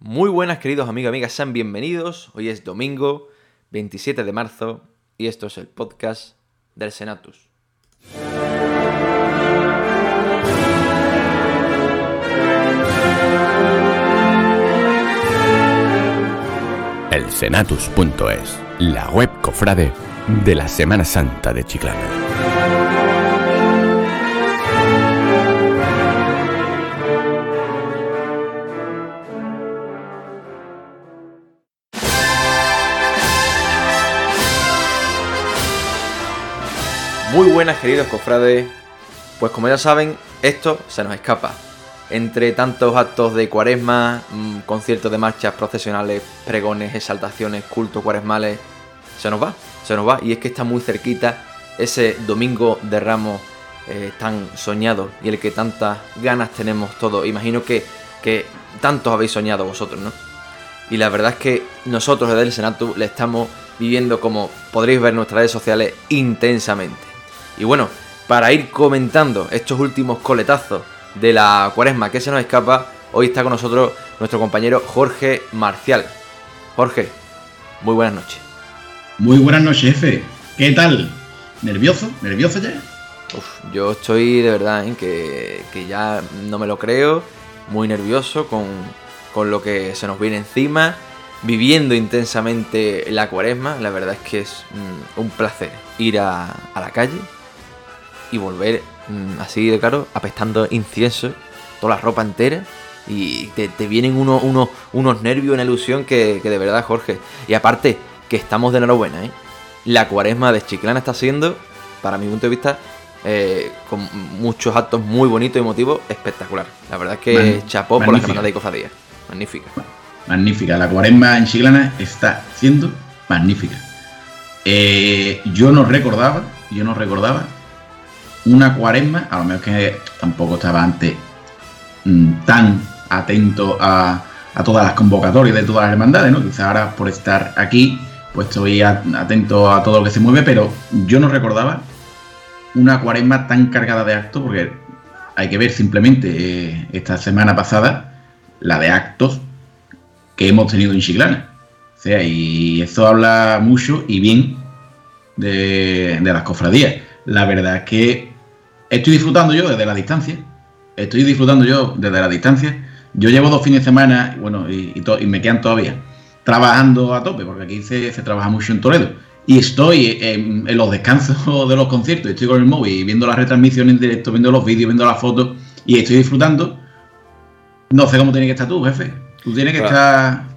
Muy buenas queridos amigos y amigas, sean bienvenidos. Hoy es domingo 27 de marzo y esto es el podcast del Senatus. El Senatus.es, la web cofrade de la Semana Santa de Chiclana. Muy buenas queridos cofrades. Pues como ya saben, esto se nos escapa. Entre tantos actos de cuaresma, mm, conciertos de marchas procesionales, pregones, exaltaciones, cultos cuaresmales, se nos va, se nos va. Y es que está muy cerquita ese domingo de ramos eh, tan soñado y el que tantas ganas tenemos todos. Imagino que, que tantos habéis soñado vosotros, ¿no? Y la verdad es que nosotros desde el Senatu le estamos viviendo, como podréis ver en nuestras redes sociales, intensamente. Y bueno, para ir comentando estos últimos coletazos de la cuaresma que se nos escapa, hoy está con nosotros nuestro compañero Jorge Marcial. Jorge, muy buenas noches. Muy buenas noches, jefe. ¿Qué tal? ¿Nervioso? ¿Nervioso ya? Uf, yo estoy de verdad ¿eh? que, que ya no me lo creo, muy nervioso con, con lo que se nos viene encima, viviendo intensamente la cuaresma. La verdad es que es mm, un placer ir a, a la calle y volver mm, así de claro, apestando incienso, toda la ropa entera. Y te, te vienen unos, unos, unos nervios, una ilusión que, que de verdad, Jorge. Y aparte, que estamos de enhorabuena, ¿eh? La cuaresma de Chiclana está siendo, para mi punto de vista, eh, con muchos actos muy bonitos y emotivos, espectacular. La verdad es que Man- chapó por la. Semana de Cofradía. Magnífica. Magnífica. La cuaresma en Chiclana está siendo magnífica. Eh, yo no recordaba, yo no recordaba una cuaresma, a lo mejor que tampoco estaba antes mm, tan atento a, a todas las convocatorias de todas las hermandades, ¿no? Quizá ahora por estar aquí, pues estoy atento a todo lo que se mueve, pero yo no recordaba una cuaresma tan cargada de actos, porque hay que ver simplemente eh, esta semana pasada la de actos que hemos tenido en Chiclana. O sea, y eso habla mucho y bien de, de las cofradías. La verdad es que estoy disfrutando yo desde la distancia. Estoy disfrutando yo desde la distancia. Yo llevo dos fines de semana, bueno, y, y to- y me quedan todavía, trabajando a tope, porque aquí se, se trabaja mucho en Toledo. Y estoy en, en los descansos de los conciertos, estoy con el móvil viendo las retransmisiones en directo, viendo los vídeos, viendo las fotos, y estoy disfrutando. No sé cómo tiene que estar tú, jefe. Tú tienes que Claro. estar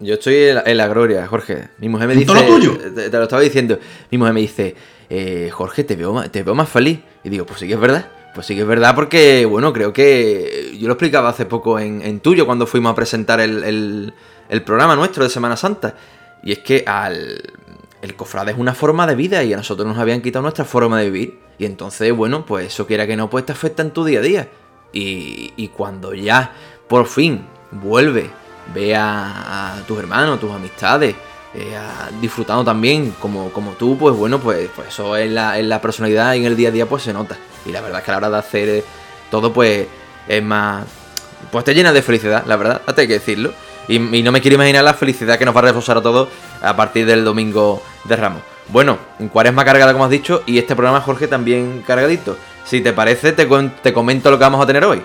Yo estoy en la, en la gloria, Jorge. Mi mujer me ¿En dice. todo lo tuyo? Te, te lo estaba diciendo. Mi mujer me dice, eh, Jorge, te veo, te veo más feliz. Y digo, pues sí que es verdad. Pues sí que es verdad porque, bueno, creo que. Yo lo explicaba hace poco en, en tuyo cuando fuimos a presentar el, el- el programa nuestro de Semana Santa. Y es que al. El cofrade es una forma de vida y a nosotros nos habían quitado nuestra forma de vivir. Y entonces, bueno, pues eso quiera que no, pues te afecta en tu día a día. Y, y cuando ya por fin vuelve, ve a, a tus hermanos, tus amistades, eh, disfrutando también como, como tú, pues bueno, pues, pues eso en la, en la personalidad y en el día a día pues se nota. Y la verdad es que a la hora de hacer eh, todo pues es más... Pues te llena de felicidad, la verdad, hasta hay que decirlo. Y, y no me quiero imaginar la felicidad que nos va a reforzar a todos a partir del domingo de Ramos. Bueno, cuaresma cargada como has dicho y este programa Jorge también cargadito. Si te parece, te, te comento lo que vamos a tener hoy.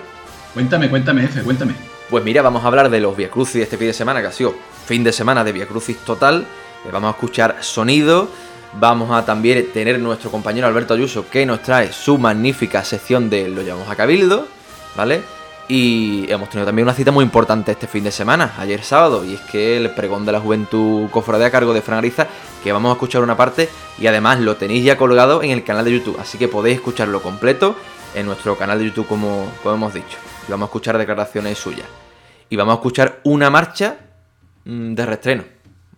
Cuéntame, cuéntame, jefe, cuéntame. Pues mira, vamos a hablar de los Via Crucis este fin de semana, que ha sido fin de semana de Via Crucis total. Eh, vamos a escuchar sonido. Vamos a también tener nuestro compañero Alberto Ayuso que nos trae su magnífica sección de Lo llamamos a Cabildo, ¿vale? Y hemos tenido también una cita muy importante este fin de semana, ayer sábado, y es que el pregón de la juventud cofradía a cargo de Fran Ariza, que vamos a escuchar una parte y además lo tenéis ya colgado en el canal de YouTube, así que podéis escucharlo completo en nuestro canal de YouTube como, hemos dicho. Vamos a escuchar declaraciones suyas. Y vamos a escuchar una marcha de reestreno.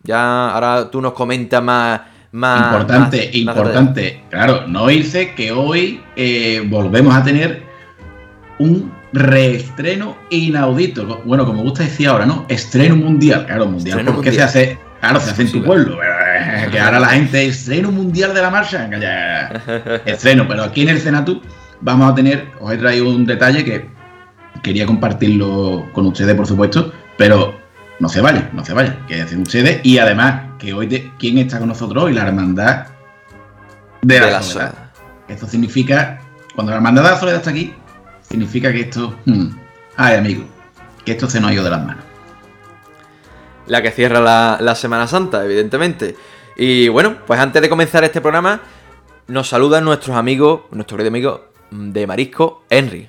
Ya ahora tú nos comentas más... más importante, más- más importante. Claro, no irse que hoy eh, volvemos a tener un reestreno inaudito. Bueno, como gusta decir ahora, ¿no? Estreno mundial. Claro, mundial. Estreno porque mundial. se hace? Claro, se hace en tu pueblo. Que ahora la gente, estreno mundial de la marcha. estreno, pero aquí en el Senatu vamos a tener, os he traído un detalle que quería compartirlo con ustedes, por supuesto, pero no se vayan, no se vayan, que hacen ustedes. Y además, que hoy, de, ¿quién está con nosotros hoy? La hermandad de, la, soledad. Esto significa, cuando la hermandad de la soledad está aquí, significa que esto, hmm, ay amigo, que esto se nos ha ido de las manos. La que cierra la, la Semana Santa, evidentemente. Y bueno, pues antes de comenzar este programa, nos saludan nuestros amigos, nuestro querido amigo de Marisco, Henry.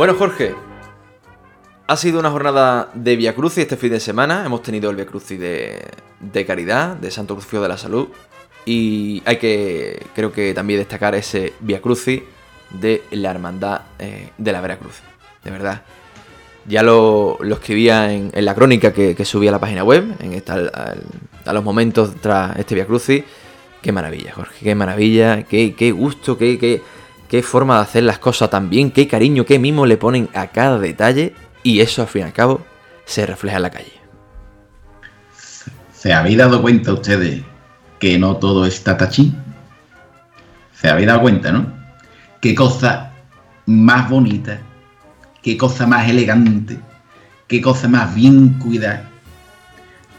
Bueno, Jorge, ha sido una jornada de Via Crucis este fin de semana. Hemos tenido el Via Crucis de, de Caridad, de Santo Crucio de la Salud. Y hay que, creo que también destacar ese Via Crucis de la Hermandad eh, de la Veracruz. De verdad. Ya lo, escribía en, la crónica que, subía a la página web, en esta, a los momentos tras este Via Crucis. Qué maravilla, Jorge, qué maravilla, qué, qué gusto, qué, qué, qué forma de hacer las cosas tan bien, qué cariño, qué mimo le ponen a cada detalle y eso al fin y al cabo se refleja en la calle. ¿Se habéis dado cuenta ustedes que no todo está tachín? ¿Se habéis dado cuenta, no? Qué cosa más bonita, qué cosa más elegante, qué cosa más bien cuidada.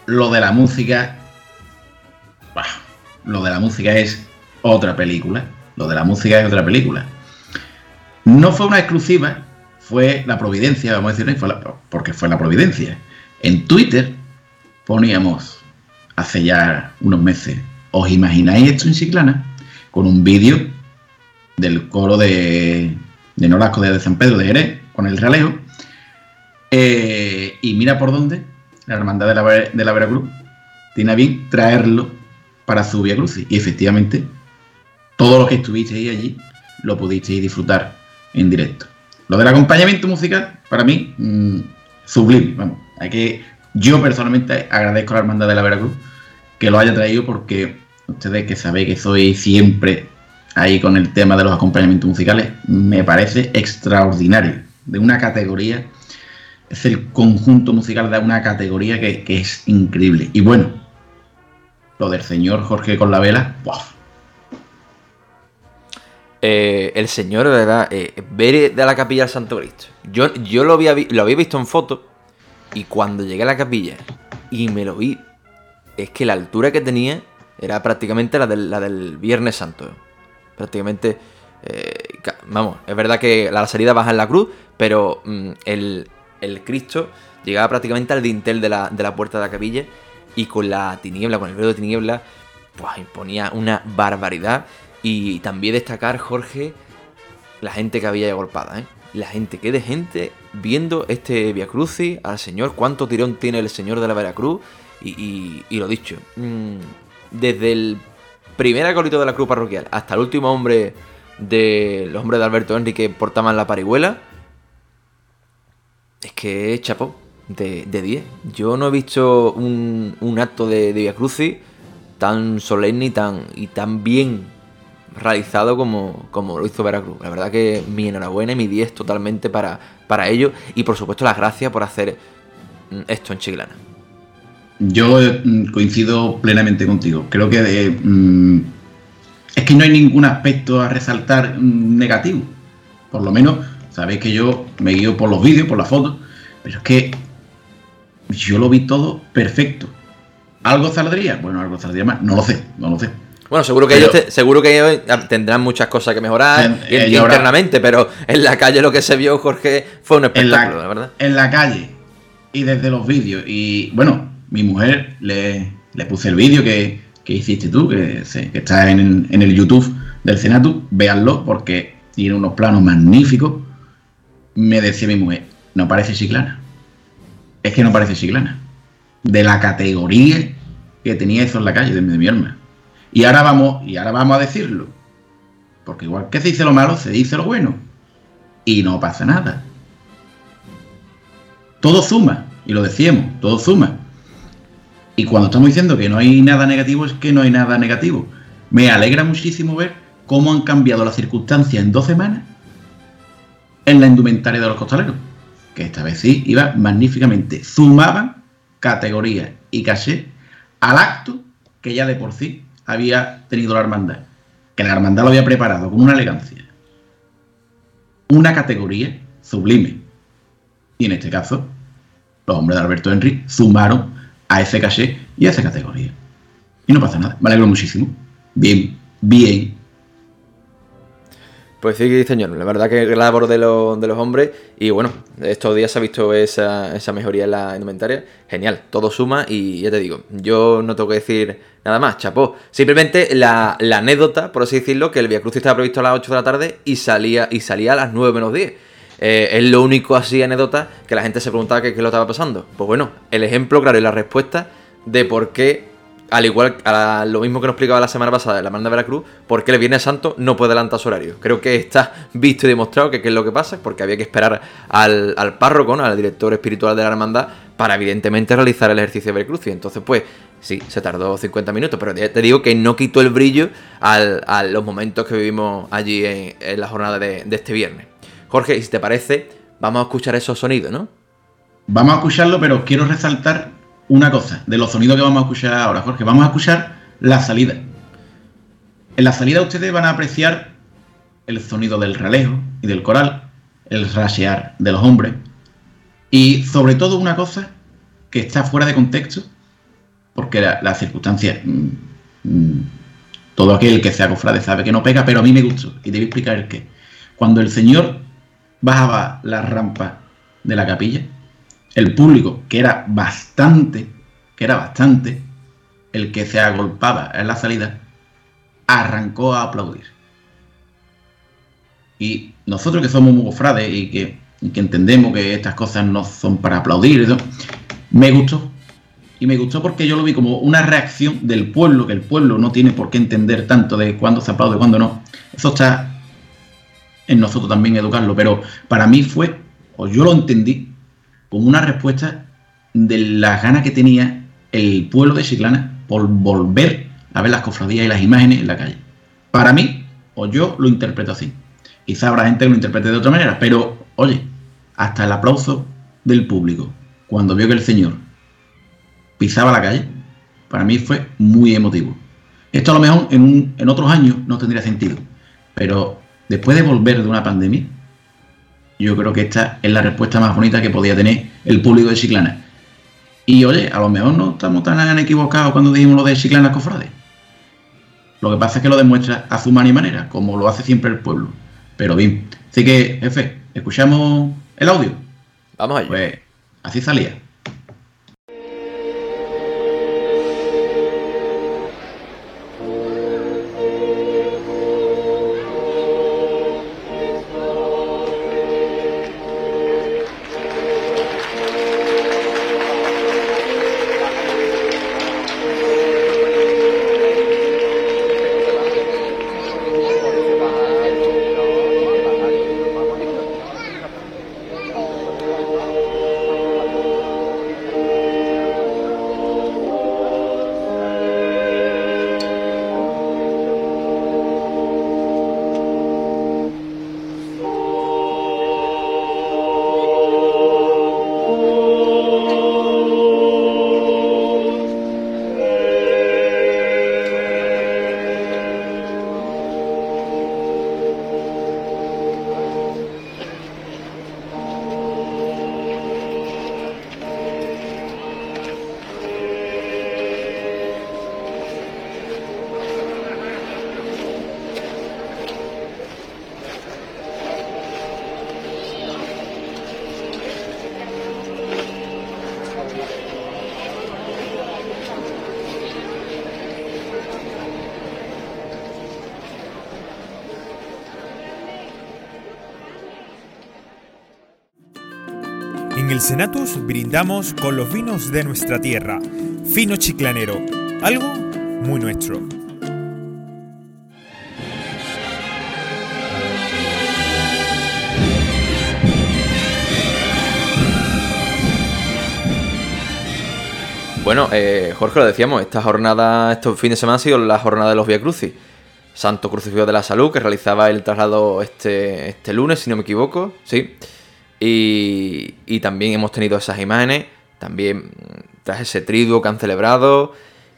Lo de la música, lo de la música es otra película. Lo de la música es otra película. No fue una exclusiva, fue la providencia, vamos a decir, porque fue la providencia. En Twitter poníamos hace ya unos meses, ¿os imagináis esto en Ciclana? Con un vídeo del coro de, de Nolasco de San Pedro de Jerez, con el ralejo. Eh, y mira por dónde la Hermandad de la, de la Veracruz tiene a bien traerlo para su Via Cruz. Y efectivamente todo lo que estuvisteis allí lo pudisteis disfrutar en directo. Lo del acompañamiento musical, para mí, mm, sublime. Vamos, hay que, yo personalmente agradezco a la Hermandad de la Veracruz que lo haya traído porque ustedes que sabéis que soy siempre ahí con el tema de los acompañamientos musicales, me parece extraordinario, de una categoría, es el conjunto musical de una categoría que, es increíble. Y bueno, lo del señor Jorge con la vela, eh, el señor, de verdad, eh, ver de la capilla del Santo Cristo. Yo, yo lo, había, lo había visto en foto y cuando llegué a la capilla y me lo vi, es que la altura que tenía era prácticamente la del, la del Viernes Santo. Prácticamente, eh, vamos, es verdad que la salida baja en la cruz, pero mm, el, Cristo llegaba prácticamente al dintel de la, de la puerta de la capilla y con la tiniebla, con el velo de tiniebla, pues imponía una barbaridad. Y también destacar, Jorge, la gente que había agolpada, ¿eh? La gente, que de gente viendo este Via Crucis al Señor, cuánto tirón tiene el Señor de la Veracruz. Y, y, lo dicho, mm, desde el primer acolito de la cruz parroquial hasta el último hombre del hombre de Alberto Henry que portaban la parihuela, es que chapó de 10. Yo no he visto un, un acto de, de Via Crucis tan solemne y tan, y tan bien realizado como, como lo hizo Veracruz. La verdad que mi enhorabuena y mi 10 totalmente para, para ello. Y por supuesto las gracias por hacer mm, esto en Chiclana. Yo mm, coincido plenamente contigo. Creo que eh, mm, es que no hay ningún aspecto a resaltar negativo. Por lo menos, sabéis que yo me guío por los vídeos, por las fotos, pero es que yo lo vi todo perfecto. ¿Algo saldría? Bueno, algo saldría más. No lo sé, no lo sé. Bueno, seguro que, ellos, seguro que ellos tendrán muchas cosas que mejorar internamente, pero en la calle lo que se vio, Jorge, fue un espectáculo, la, verdad. En la calle y desde los vídeos. Y bueno, mi mujer le, puse el vídeo que, hiciste tú, que, está en, el YouTube del Senatu. Véanlo porque tiene unos planos magníficos. Me decía mi mujer, no parece chiclana. Es que no parece chiclana. De la categoría que tenía eso en la calle de, de mi alma Y ahora vamos, y ahora vamos a decirlo. Porque igual que se dice lo malo, se dice lo bueno. Y no pasa nada. Todo suma, y lo decíamos, todo suma. Y cuando estamos diciendo que no hay nada negativo, es que no hay nada negativo. Me alegra muchísimo ver cómo han cambiado las circunstancias en dos semanas en la indumentaria de los costaleros. Que esta vez sí iba magníficamente. Sumaban categoría y caché al acto que ya de por sí había tenido la hermandad. Que la hermandad lo había preparado con una elegancia. Una categoría sublime. Y en este caso, los hombres de Alberto Henry sumaron a ese caché y a esa categoría. Y no pasa nada. Me alegro muchísimo. Bien, bien. Pues sí, señor. La verdad que labor de, de los hombres. Y bueno, estos días se ha visto esa, mejoría en la indumentaria. Genial, todo suma. Y ya te digo, yo no tengo que decir nada más, chapó. Simplemente la, anécdota, por así decirlo, que el Via Cruz estaba previsto a las 8 de la tarde y salía, y salía a las 9 menos 10. Eh, es lo único así anécdota que la gente se preguntaba qué, qué lo estaba pasando. Pues bueno, el ejemplo, claro, y la respuesta de por qué al igual a lo mismo que nos explicaba la semana pasada de la Manda de Veracruz, por qué el Viernes Santo no puede adelantar su horario. Creo que está visto y demostrado que qué es lo que pasa, porque había que esperar al, al párroco, al director espiritual de la hermandad, para evidentemente realizar el ejercicio de Veracruz. Y entonces, pues, sí, se tardó 50 minutos, pero te digo que no quitó el brillo a los momentos que vivimos allí en, la jornada de, de este viernes. Jorge, si te parece, vamos a escuchar esos sonidos, ¿no? Vamos a escucharlo, pero quiero resaltar una cosa de los sonidos que vamos a escuchar ahora, Jorge. Vamos a escuchar la salida. En la salida ustedes van a apreciar el sonido del ralejo y del coral, el rashear de los hombres y sobre todo una cosa que está fuera de contexto, porque la, la circunstancia, mm, mm, todo aquel que sea cofrade sabe que no pega, pero a mí me gustó y te explicar el qué. Cuando el Señor bajaba la rampa de la capilla, el público, que era bastante, que era bastante, el que se agolpaba en la salida, arrancó a aplaudir. Y nosotros que somos muy y que, que entendemos que estas cosas no son para aplaudir, me gustó. Y me gustó porque yo lo vi como una reacción del pueblo, que el pueblo no tiene por qué entender tanto de cuándo se aplaude y cuándo no. Eso está en nosotros también educarlo, pero para mí fue, o yo lo entendí, como una respuesta de las ganas que tenía el pueblo de Chiclana por volver a ver las cofradías y las imágenes en la calle. Para mí, o yo lo interpreto así. Quizá habrá gente que lo interprete de otra manera, pero oye, hasta el aplauso del público cuando vio que el señor pisaba la calle, para mí fue muy emotivo. Esto a lo mejor en, en otros años no tendría sentido, pero después de volver de una pandemia, yo creo que esta es la respuesta más bonita que podía tener el público de Chiclana. Y oye, a lo mejor no estamos tan equivocados cuando dijimos lo de Chiclana Cofrade. Lo que pasa es que lo demuestra a su manera y manera, como lo hace siempre el pueblo. Pero bien, así que, jefe, escuchamos el audio. Vamos allá. Pues así salía. Senatus brindamos con los vinos de nuestra tierra. Fino chiclanero, algo muy nuestro. Bueno, eh, Jorge, lo decíamos, esta jornada, estos fines de semana ha sido la jornada de los Via Crucis. Santo Crucifijo de la Salud, que realizaba el traslado este, este lunes, si no me equivoco, sí. Y, y también hemos tenido esas imágenes, también tras ese triduo que han celebrado.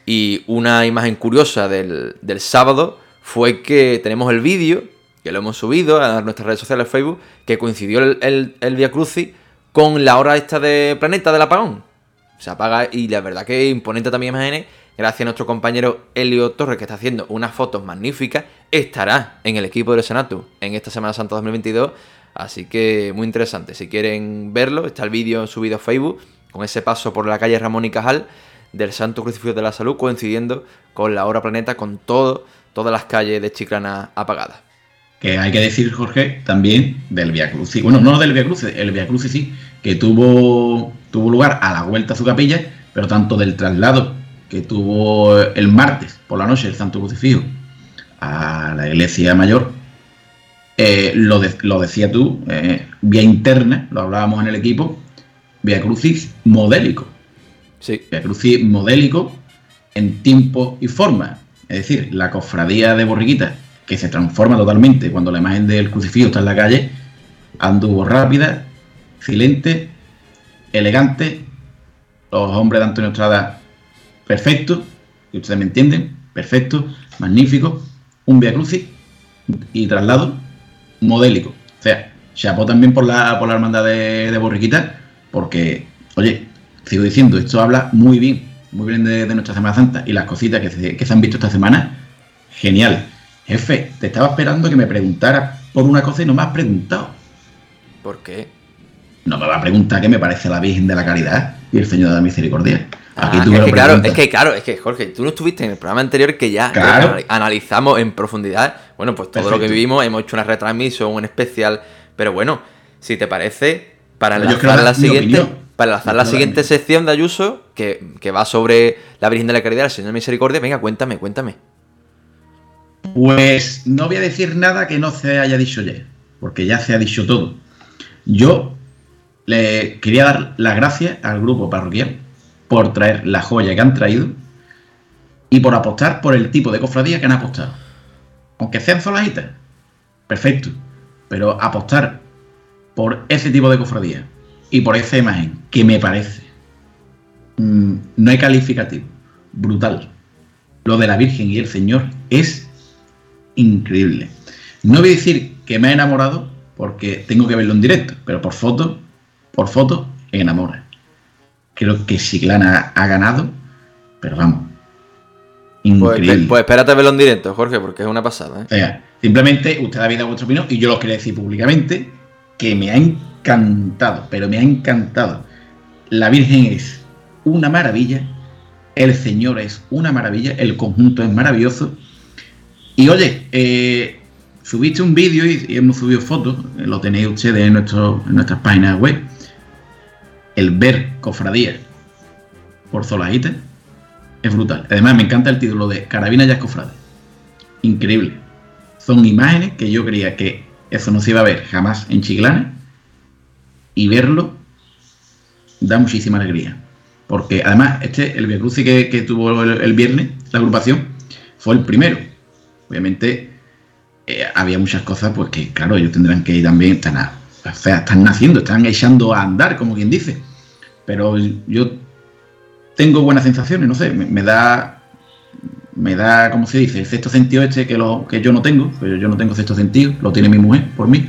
Y una imagen curiosa del, del sábado fue que tenemos el vídeo, que lo hemos subido a nuestras redes sociales, Facebook, que coincidió el, el, el Via Crucis con la hora esta de planeta del apagón. Se apaga y la verdad que imponente también imágenes. Gracias a nuestro compañero Elio Torres, que está haciendo unas fotos magníficas, estará en el equipo del Senatu en esta Semana Santa 2022. Así que muy interesante. Si quieren verlo, está el vídeo subido a Facebook con ese paso por la calle Ramón y Cajal del Santo Crucifijo de la Salud, coincidiendo con la hora planeta, con todo, todas las calles de Chiclana apagadas. Que hay que decir, Jorge, también del Via Crucis. Bueno, no del Via Crucis, el Via Crucis sí, que tuvo, tuvo lugar a la vuelta a su capilla, pero tanto del traslado que tuvo el martes por la noche el Santo Crucifijo a la iglesia mayor, eh, lo, de, lo, decía tú, eh, vía interna, lo hablábamos en el equipo, Via Crucis modélico. Sí. Via Crucis modélico en tiempo y forma. Es decir, la cofradía de Borriquita, que se transforma totalmente cuando la imagen del crucifijo está en la calle, anduvo rápida, silente, elegante. Los hombres de Antonio Estrada, perfecto, que ustedes me entienden, perfecto, magnífico. Un Via Crucis y traslado modélico. O sea, chapó también por la, por la hermandad de, de Borriquita, porque, oye, sigo diciendo, esto habla muy bien, muy bien de, de nuestra Semana Santa y las cositas que se, que se han visto esta semana, genial. Jefe, te estaba esperando que me preguntara por una cosa y no me has preguntado. ¿Por qué? No me va a preguntar qué me parece la Virgen de la Caridad y el Señor de la Misericordia. Aquí ah, tú es, que claro, es que claro, es que Jorge, tú no estuviste en el programa anterior que ya claro. analizamos en profundidad, bueno, pues todo Perfecto. lo que vivimos, hemos hecho una retransmisión, un especial, pero bueno, si te parece, para enlazar la siguiente, para enlazar la siguiente sección de Ayuso, que, que va sobre la Virgen de la Caridad, el Señor de la Misericordia, venga, cuéntame, cuéntame. Pues no voy a decir nada que no se haya dicho ya, porque ya se ha dicho todo. Yo le quería dar las gracias al grupo parroquial por traer la joya que han traído y por apostar por el tipo de cofradía que han apostado. Aunque sean solajitas, perfecto, pero apostar por ese tipo de cofradía y por esa imagen que me parece, mmm, no hay calificativo, brutal. Lo de la Virgen y el Señor es increíble. No voy a decir que me ha enamorado porque tengo que verlo en directo, pero por foto, por foto, enamora. Creo que Siglana ha ganado, pero vamos. Increíble. Pues, pues espérate a verlo en directo, Jorge, porque es una pasada. ¿eh? O sea, simplemente usted ha dado vuestra opinión y yo lo quería decir públicamente que me ha encantado, pero me ha encantado. La Virgen es una maravilla, el Señor es una maravilla, el conjunto es maravilloso y oye, eh, subiste un vídeo y, y, hemos subido fotos, lo tenéis ustedes en, nuestro, en nuestras páginas web. El ver cofradías por Zolajita es brutal. Además, me encanta el título de Carabina ya es cofrade. Increíble. Son imágenes que yo creía que eso no se iba a ver jamás en Chiclana. Y verlo da muchísima alegría. Porque además, este, el Via Crucis que, tuvo el, viernes, la agrupación, fue el primero obviamente eh, había muchas cosas pues que claro ellos tendrán que ir también están, a, o sea, están naciendo están echando a andar como quien dice. Pero yo tengo buenas sensaciones no sé me, da me da como se dice el sexto sentido este que lo que yo no tengo. Pero yo no tengo sexto sentido lo tiene mi mujer por mí.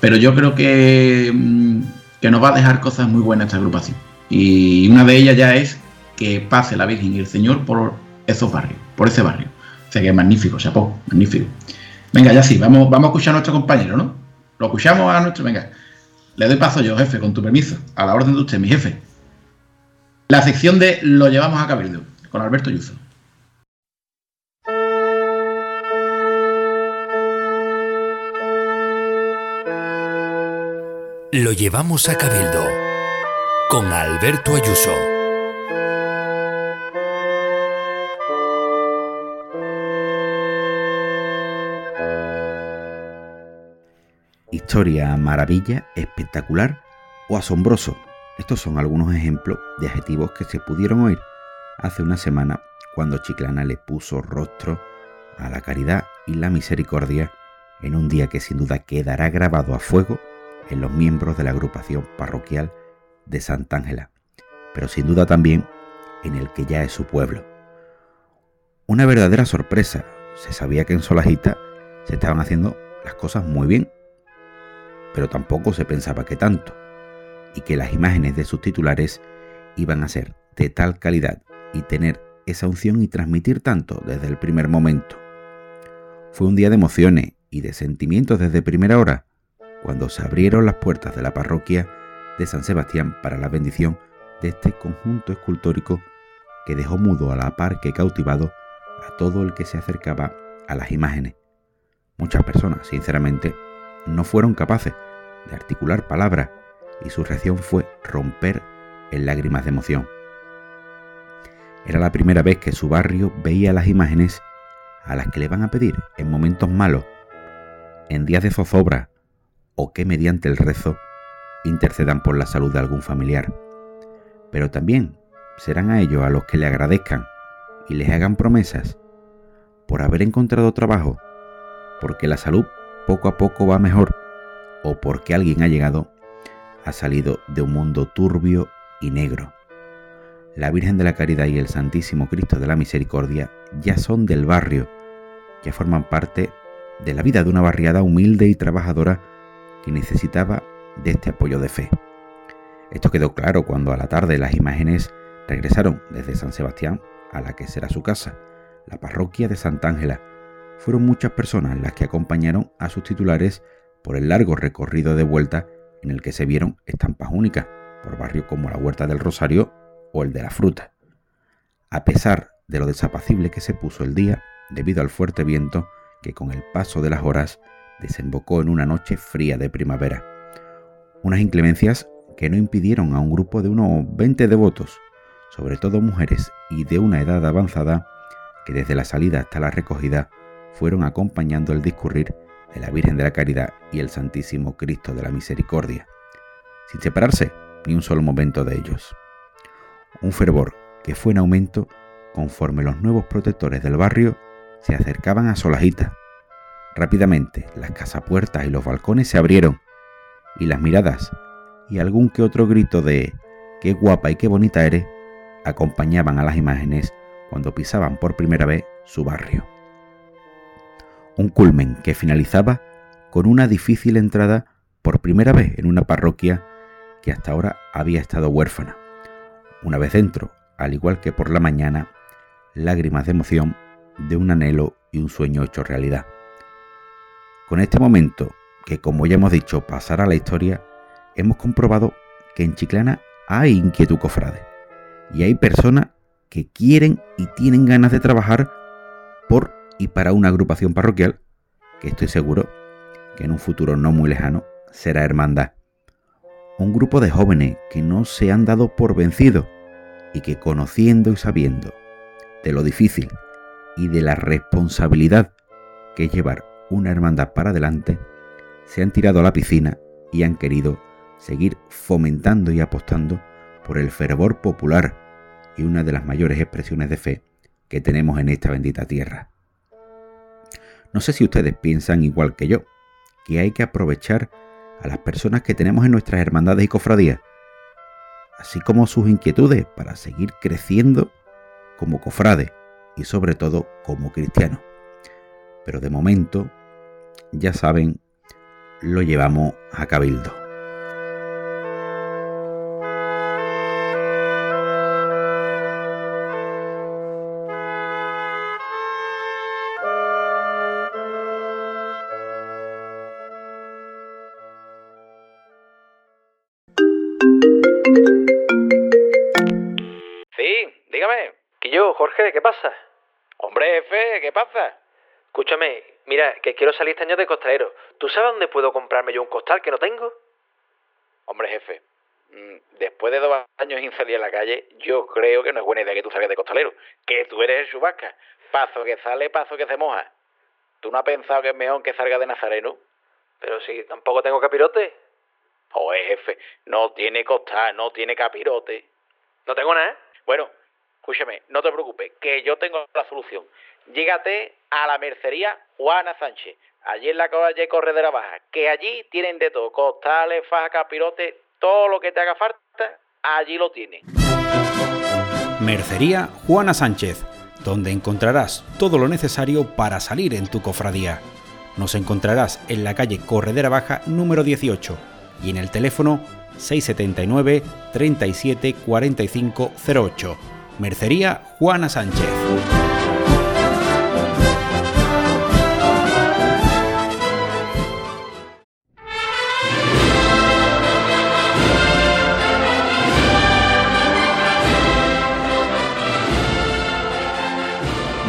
Pero yo creo que mm, que nos va a dejar cosas muy buenas esta agrupación. Y una de ellas ya es que pase la Virgen y el Señor por esos barrios por ese barrio. O sea que es magnífico, chapó, magnífico. Venga, ya sí, vamos, vamos a escuchar a nuestro compañero, ¿no? Lo escuchamos a nuestro. Venga, le doy paso yo, jefe, con tu permiso. A la orden de usted, mi jefe. La sección de Lo llevamos a Cabildo, con Alberto Yuso. Lo llevamos a Cabildo, con Alberto Ayuso. Historia, maravilla, espectacular o asombroso. Estos son algunos ejemplos de adjetivos que se pudieron oír hace una semana cuando Chiclana le puso rostro a la caridad y la misericordia en un día que sin duda quedará grabado a fuego en los miembros de la agrupación parroquial de Santa Ángela, pero sin duda también en el que ya es su pueblo. Una verdadera sorpresa, se sabía que en Solajita se estaban haciendo las cosas muy bien, pero tampoco se pensaba que tanto, y que las imágenes de sus titulares iban a ser de tal calidad y tener esa unción y transmitir tanto desde el primer momento. Fue un día de emociones y de sentimientos desde primera hora, cuando se abrieron las puertas de la parroquia de San Sebastián para la bendición de este conjunto escultórico que dejó mudo a la par que cautivado a todo el que se acercaba a las imágenes. Muchas personas, sinceramente, no fueron capaces de articular palabras y su reacción fue romper en lágrimas de emoción. Era la primera vez que su barrio veía las imágenes a las que le van a pedir en momentos malos, en días de zozobra o que mediante el rezo intercedan por la salud de algún familiar. Pero también serán a ellos a los que le agradezcan y les hagan promesas por haber encontrado trabajo, porque la salud poco a poco va mejor o porque alguien ha llegado, ha salido de un mundo turbio y negro. La Virgen de la Caridad y el Santísimo Cristo de la Misericordia ya son del barrio, ya forman parte de la vida de una barriada humilde y trabajadora que necesitaba de este apoyo de fe. Esto quedó claro cuando a la tarde las imágenes regresaron desde San Sebastián a la que será su casa, la parroquia de Santa Ángela. Fueron muchas personas las que acompañaron a sus titulares por el largo recorrido de vuelta en el que se vieron estampas únicas, por barrios como la Huerta del Rosario o el de la Fruta. A pesar de lo desapacible que se puso el día, debido al fuerte viento que con el paso de las horas desembocó en una noche fría de primavera. Unas inclemencias que no impidieron a un grupo de unos 20 devotos, sobre todo mujeres y de una edad avanzada, que desde la salida hasta la recogida fueron acompañando el discurrir de la Virgen de la Caridad y el Santísimo Cristo de la Misericordia, sin separarse ni un solo momento de ellos. Un fervor que fue en aumento conforme los nuevos protectores del barrio se acercaban a Solajita. Rápidamente las casapuertas y los balcones se abrieron y las miradas y algún que otro grito de qué guapa y qué bonita eres acompañaban a las imágenes cuando pisaban por primera vez su barrio un culmen que finalizaba con una difícil entrada por primera vez en una parroquia que hasta ahora había estado huérfana. Una vez dentro, al igual que por la mañana, lágrimas de emoción de un anhelo y un sueño hecho realidad. Con este momento, que como ya hemos dicho pasará a la historia, hemos comprobado que en Chiclana hay inquietud cofrade y hay personas que quieren y tienen ganas de trabajar por y para una agrupación parroquial que estoy seguro que en un futuro no muy lejano será hermandad. Un grupo de jóvenes que no se han dado por vencidos y que conociendo y sabiendo de lo difícil y de la responsabilidad que es llevar una hermandad para adelante, se han tirado a la piscina y han querido seguir fomentando y apostando por el fervor popular y una de las mayores expresiones de fe que tenemos en esta bendita tierra. No sé si ustedes piensan igual que yo, que hay que aprovechar a las personas que tenemos en nuestras hermandades y cofradías, así como sus inquietudes para seguir creciendo como cofrade y sobre todo como cristiano. Pero de momento, ya saben, lo llevamos a cabildo. Quiero salir este año de costalero. ¿Tú sabes dónde puedo comprarme yo un costal que no tengo? Hombre, jefe, mm, después de dos años sin salir a la calle, yo creo que no es buena idea que tú salgas de costalero. Que tú eres el chubasca. Paso que sale, paso que se moja. ¿Tú no has pensado que es mejor que salga de Nazareno? Pero si tampoco tengo capirote. Joder, jefe, no tiene costal, no tiene capirote. No tengo nada. Bueno, escúchame, no te preocupes, que yo tengo la solución. Llégate a la mercería Juana Sánchez, allí en la calle Corredera Baja, que allí tienen de todo, costales, fajas, capirotes, todo lo que te haga falta, allí lo tienen. Mercería Juana Sánchez, donde encontrarás todo lo necesario para salir en tu cofradía. Nos encontrarás en la calle Corredera Baja número 18 y en el teléfono 679 37 45 08. Mercería Juana Sánchez.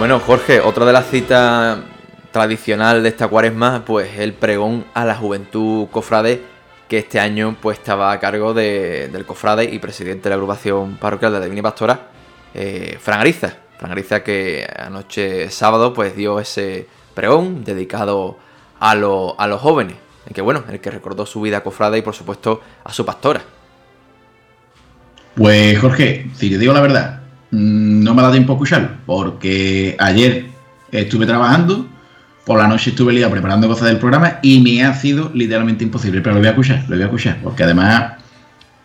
Bueno, Jorge, otra de las citas tradicional de esta cuaresma, pues el pregón a la juventud cofrade, que este año pues estaba a cargo del cofrade y presidente de la agrupación parroquial de la Divina Pastora, eh, Fran Ariza. Fran Ariza que anoche sábado pues dio ese pregón dedicado a, los jóvenes, en que bueno, el que recordó su vida cofrade y por supuesto a su pastora. Pues Jorge, si te digo la verdad, no me da tiempo a escuchar, porque ayer estuve trabajando, por la noche estuve liado preparando cosas del programa y me ha sido literalmente imposible, pero lo voy a escuchar, lo voy a escuchar, porque además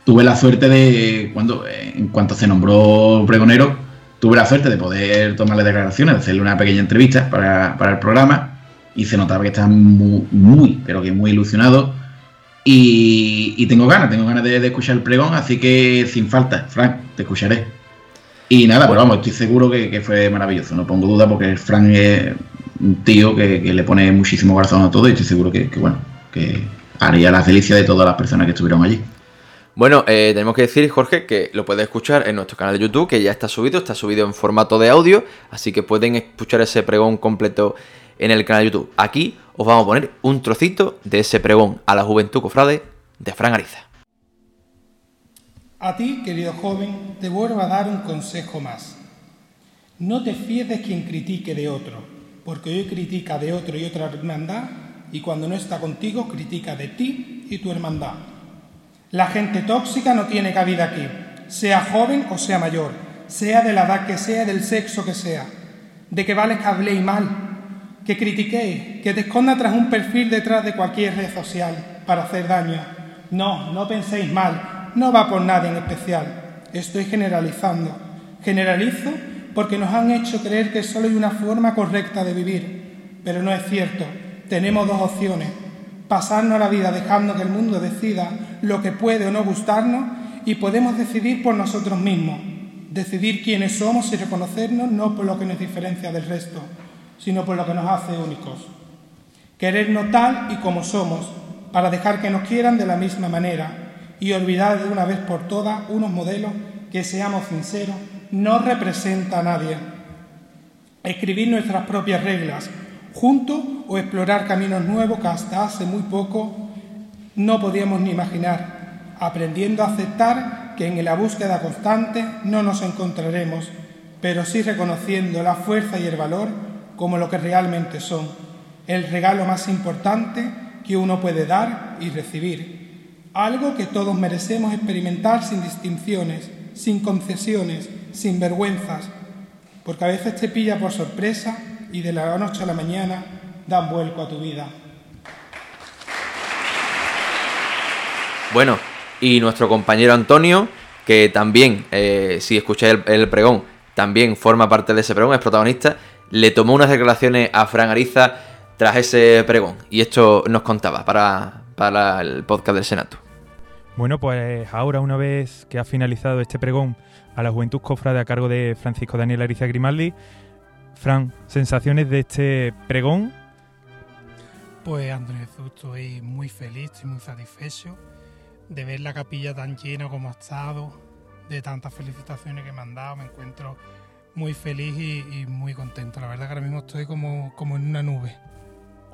tuve la suerte de, cuando en cuanto se nombró pregonero, tuve la suerte de poder tomarle declaraciones, de hacerle una pequeña entrevista para, el programa y se notaba que estaba muy, muy, pero que muy ilusionado. Y, tengo ganas, tengo ganas de, de escuchar el pregón, así que sin falta, Frank, te escucharé. Y nada, pero vamos, estoy seguro que, fue maravilloso, no pongo duda porque Frank es un tío que, le pone muchísimo corazón a todo y estoy seguro que, bueno, que haría la delicia de todas las personas que estuvieron allí. Bueno, eh, tenemos que decir, Jorge, que lo puedes escuchar en nuestro canal de YouTube, que ya está subido, está subido en formato de audio, así que pueden escuchar ese pregón completo en el canal de YouTube. Aquí os vamos a poner un trocito de ese pregón a la juventud cofrade de Fran Ariza. A ti, querido joven, te vuelvo a dar un consejo más. No te fíes de quien critique de otro, porque hoy critica de otro y otra hermandad, y cuando no está contigo critica de ti y tu hermandad. La gente tóxica no tiene cabida aquí, sea joven o sea mayor, sea de la edad que sea, del sexo que sea. De que vale que habléis mal, que critiquéis, que te esconda tras un perfil detrás de cualquier red social para hacer daño. No, no penséis mal, no va por nada en especial. Estoy generalizando. Generalizo porque nos han hecho creer que solo hay una forma correcta de vivir. Pero no es cierto. Tenemos dos opciones. Pasarnos la vida dejando que el mundo decida lo que puede o no gustarnos y podemos decidir por nosotros mismos. Decidir quiénes somos y reconocernos no por lo que nos diferencia del resto, sino por lo que nos hace únicos. Querernos tal y como somos, para dejar que nos quieran de la misma manera, y olvidar de una vez por todas unos modelos que, seamos sinceros, no representa a nadie. Escribir nuestras propias reglas, juntos o explorar caminos nuevos que hasta hace muy poco no podíamos ni imaginar, aprendiendo a aceptar que en la búsqueda constante no nos encontraremos, pero sí reconociendo la fuerza y el valor como lo que realmente son, el regalo más importante que uno puede dar y recibir algo que todos merecemos experimentar sin distinciones, sin concesiones, sin vergüenzas, porque a veces te pilla por sorpresa y de la noche a la mañana dan vuelco a tu vida. Bueno, y nuestro compañero Antonio, que también, eh, si escucháis el, pregón, también forma parte de ese pregón, es protagonista, le tomó unas declaraciones a Fran Ariza tras ese pregón. Y esto nos contaba para, para el podcast del Senato. Bueno, pues ahora una vez que ha finalizado este pregón a la Juventud Cofrade a cargo de Francisco Daniel Ariza Grimaldi, Fran, sensaciones de este pregón. Pues Andrés, estoy muy feliz, estoy muy satisfecho de ver la capilla tan llena como ha estado, de tantas felicitaciones que me han dado, me encuentro muy feliz y, muy contento. La verdad que ahora mismo estoy como, como en una nube.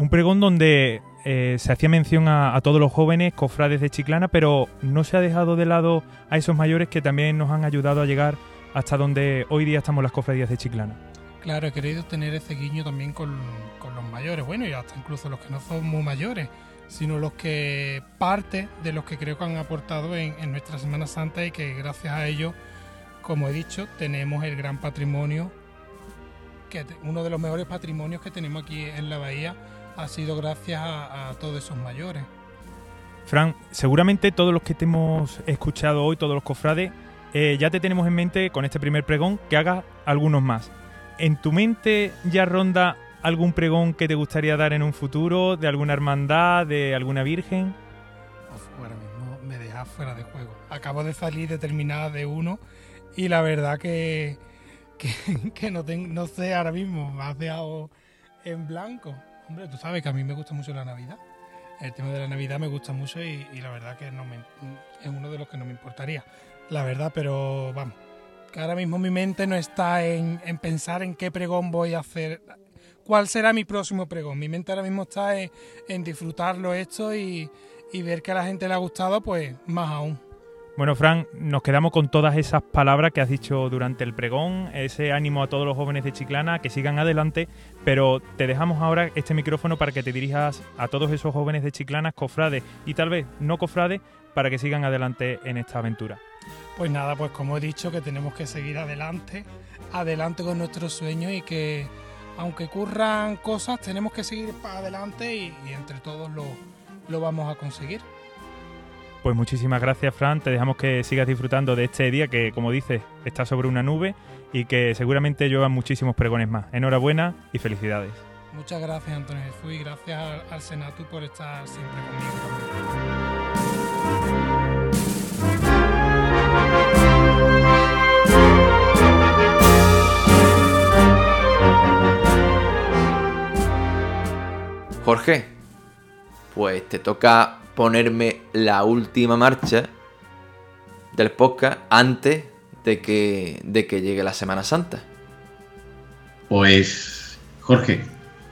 Un pregón donde eh, se hacía mención a, todos los jóvenes cofrades de Chiclana, pero no se ha dejado de lado a esos mayores que también nos han ayudado a llegar hasta donde hoy día estamos las cofradías de Chiclana. Claro, he querido tener ese guiño también con, los mayores, bueno, y hasta incluso los que no son muy mayores, sino los que parte de los que creo que han aportado en, nuestra Semana Santa y que gracias a ellos como he dicho, tenemos el gran patrimonio, que uno de los mejores patrimonios que tenemos aquí en la bahía ha sido gracias a, todos esos mayores. Fran, seguramente todos los que te hemos escuchado hoy, todos los cofrades, eh, ya te tenemos en mente con este primer pregón que hagas algunos más. ¿En tu mente ya ronda algún pregón que te gustaría dar en un futuro, de alguna hermandad, de alguna virgen? ahora mismo me dejas fuera de juego. Acabo de salir determinada de uno y la verdad que, que, no, no sé ahora mismo, me has dejado en blanco. Hombre, tú sabes que a mí me gusta mucho la Navidad. El tema de la Navidad me gusta mucho y, la verdad que no me, es uno de los que no me importaría. La verdad, pero vamos, que ahora mismo mi mente no está en, pensar en qué pregón voy a hacer, cuál será mi próximo pregón. Mi mente ahora mismo está en, en disfrutarlo esto y, y ver que a la gente le ha gustado, pues más aún. Bueno, Fran, nos quedamos con todas esas palabras que has dicho durante el pregón, ese ánimo a todos los jóvenes de Chiclana que sigan adelante, pero te dejamos ahora este micrófono para que te dirijas a todos esos jóvenes de Chiclana, cofrades y tal vez no cofrades, para que sigan adelante en esta aventura. Pues nada, pues como he dicho, que tenemos que seguir adelante, adelante con nuestros sueños y que aunque ocurran cosas, tenemos que seguir para adelante y, entre todos lo, lo vamos a conseguir. Pues muchísimas gracias, Fran. Te dejamos que sigas disfrutando de este día que, como dices, está sobre una nube y que seguramente lluevan muchísimos pregones más. Enhorabuena y felicidades. Muchas gracias, Antonio Jesús, y gracias al, al Senatu por estar siempre conmigo. Jorge, pues te toca ponerme la última marcha del podcast antes de que, de que llegue la Semana Santa. Pues, Jorge,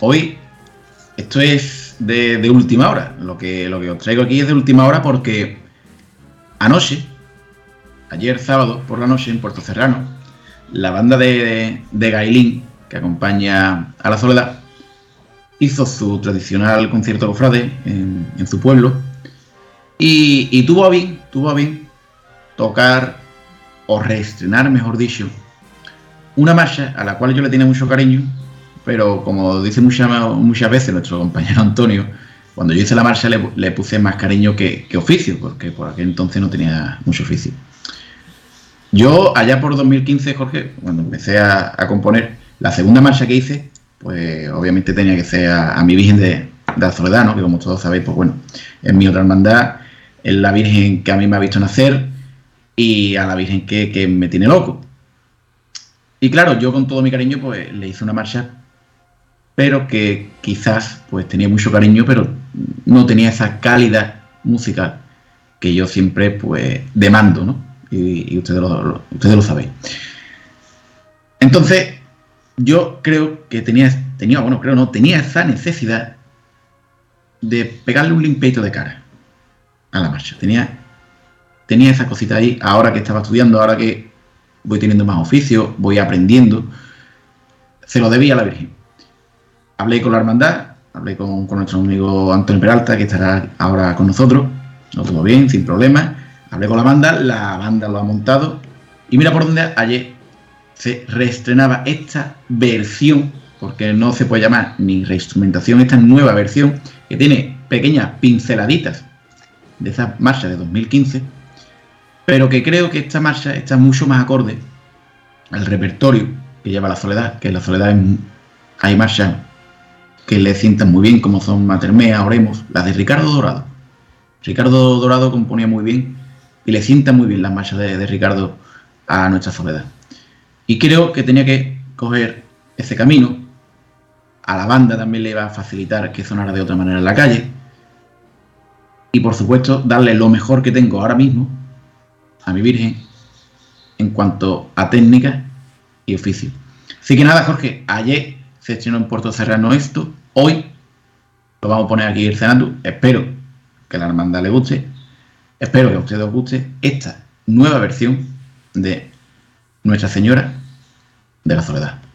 hoy esto es de, última hora. Lo que, lo que os traigo aquí es de última hora porque anoche, ayer sábado por la noche en Puerto Serrano, la banda de, de Gailín, que acompaña a la Soledad, hizo su tradicional concierto cofrade en, en su pueblo y, tuvo a bien, tuvo a bien tocar o reestrenar, mejor dicho, una marcha a la cual yo le tenía mucho cariño, pero como dice muchas, veces nuestro compañero Antonio, cuando yo hice la marcha le, puse más cariño que, oficio, porque por aquel entonces no tenía mucho oficio. Yo, allá por 2015, Jorge, cuando empecé a, componer, la segunda marcha que hice, pues obviamente tenía que ser a, mi Virgen de, de, la Soledad, ¿no? que como todos sabéis, pues bueno, es mi otra hermandad es la Virgen que a mí me ha visto nacer y a la Virgen que, me tiene loco. Y claro, yo con todo mi cariño pues le hice una marcha, pero que quizás pues tenía mucho cariño, pero no tenía esa calidad musical que yo siempre pues demando, ¿no? Y, ustedes, lo, ustedes lo sabéis. Entonces, yo creo que tenía, tenía, bueno, creo no, tenía esa necesidad de pegarle un limpeito de cara a la marcha. Tenía, tenía esa cosita ahí, ahora que estaba estudiando, ahora que voy teniendo más oficio, voy aprendiendo, se lo debía a la Virgen. Hablé con la hermandad, hablé con, nuestro amigo Antonio Peralta, que estará ahora con nosotros, lo tuvo bien, sin problemas. Hablé con la banda, la banda lo ha montado. Y mira por dónde ayer se reestrenaba esta versión, porque no se puede llamar ni reinstrumentación, esta nueva versión, que tiene pequeñas pinceladitas de esa marcha de 2015, pero que creo que esta marcha está mucho más acorde al repertorio que lleva la soledad, que la soledad hay marchas que le sientan muy bien, como son Matermea, Oremos, las de Ricardo Dorado. Ricardo Dorado componía muy bien y le sientan muy bien las marchas de, de Ricardo a nuestra soledad. Y creo que tenía que coger ese camino. A la banda también le iba a facilitar que sonara de otra manera en la calle y por supuesto darle lo mejor que tengo ahora mismo a mi Virgen en cuanto a técnica y oficio. Así que nada, Jorge, ayer se estrenó en Puerto Serrano esto, hoy lo vamos a poner aquí el Senado, espero que la hermandad le guste, espero que a ustedes os guste esta nueva versión de Nuestra Señora de la Soledad.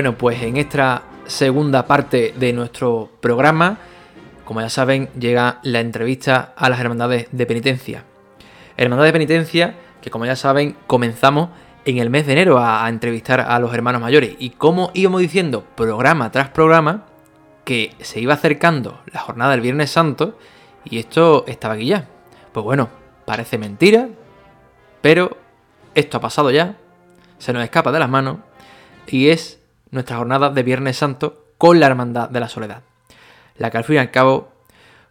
Bueno, pues en esta segunda parte de nuestro programa, como ya saben, llega la entrevista a las hermandades de penitencia. Hermandad de penitencia que como ya saben comenzamos en el mes de enero a, entrevistar a los hermanos mayores y como íbamos diciendo programa tras programa que se iba acercando la jornada del Viernes Santo y esto estaba aquí ya. Pues bueno, parece mentira, pero esto ha pasado ya, se nos escapa de las manos y es nuestra jornada de Viernes Santo con la Hermandad de la Soledad. La que al fin y al cabo,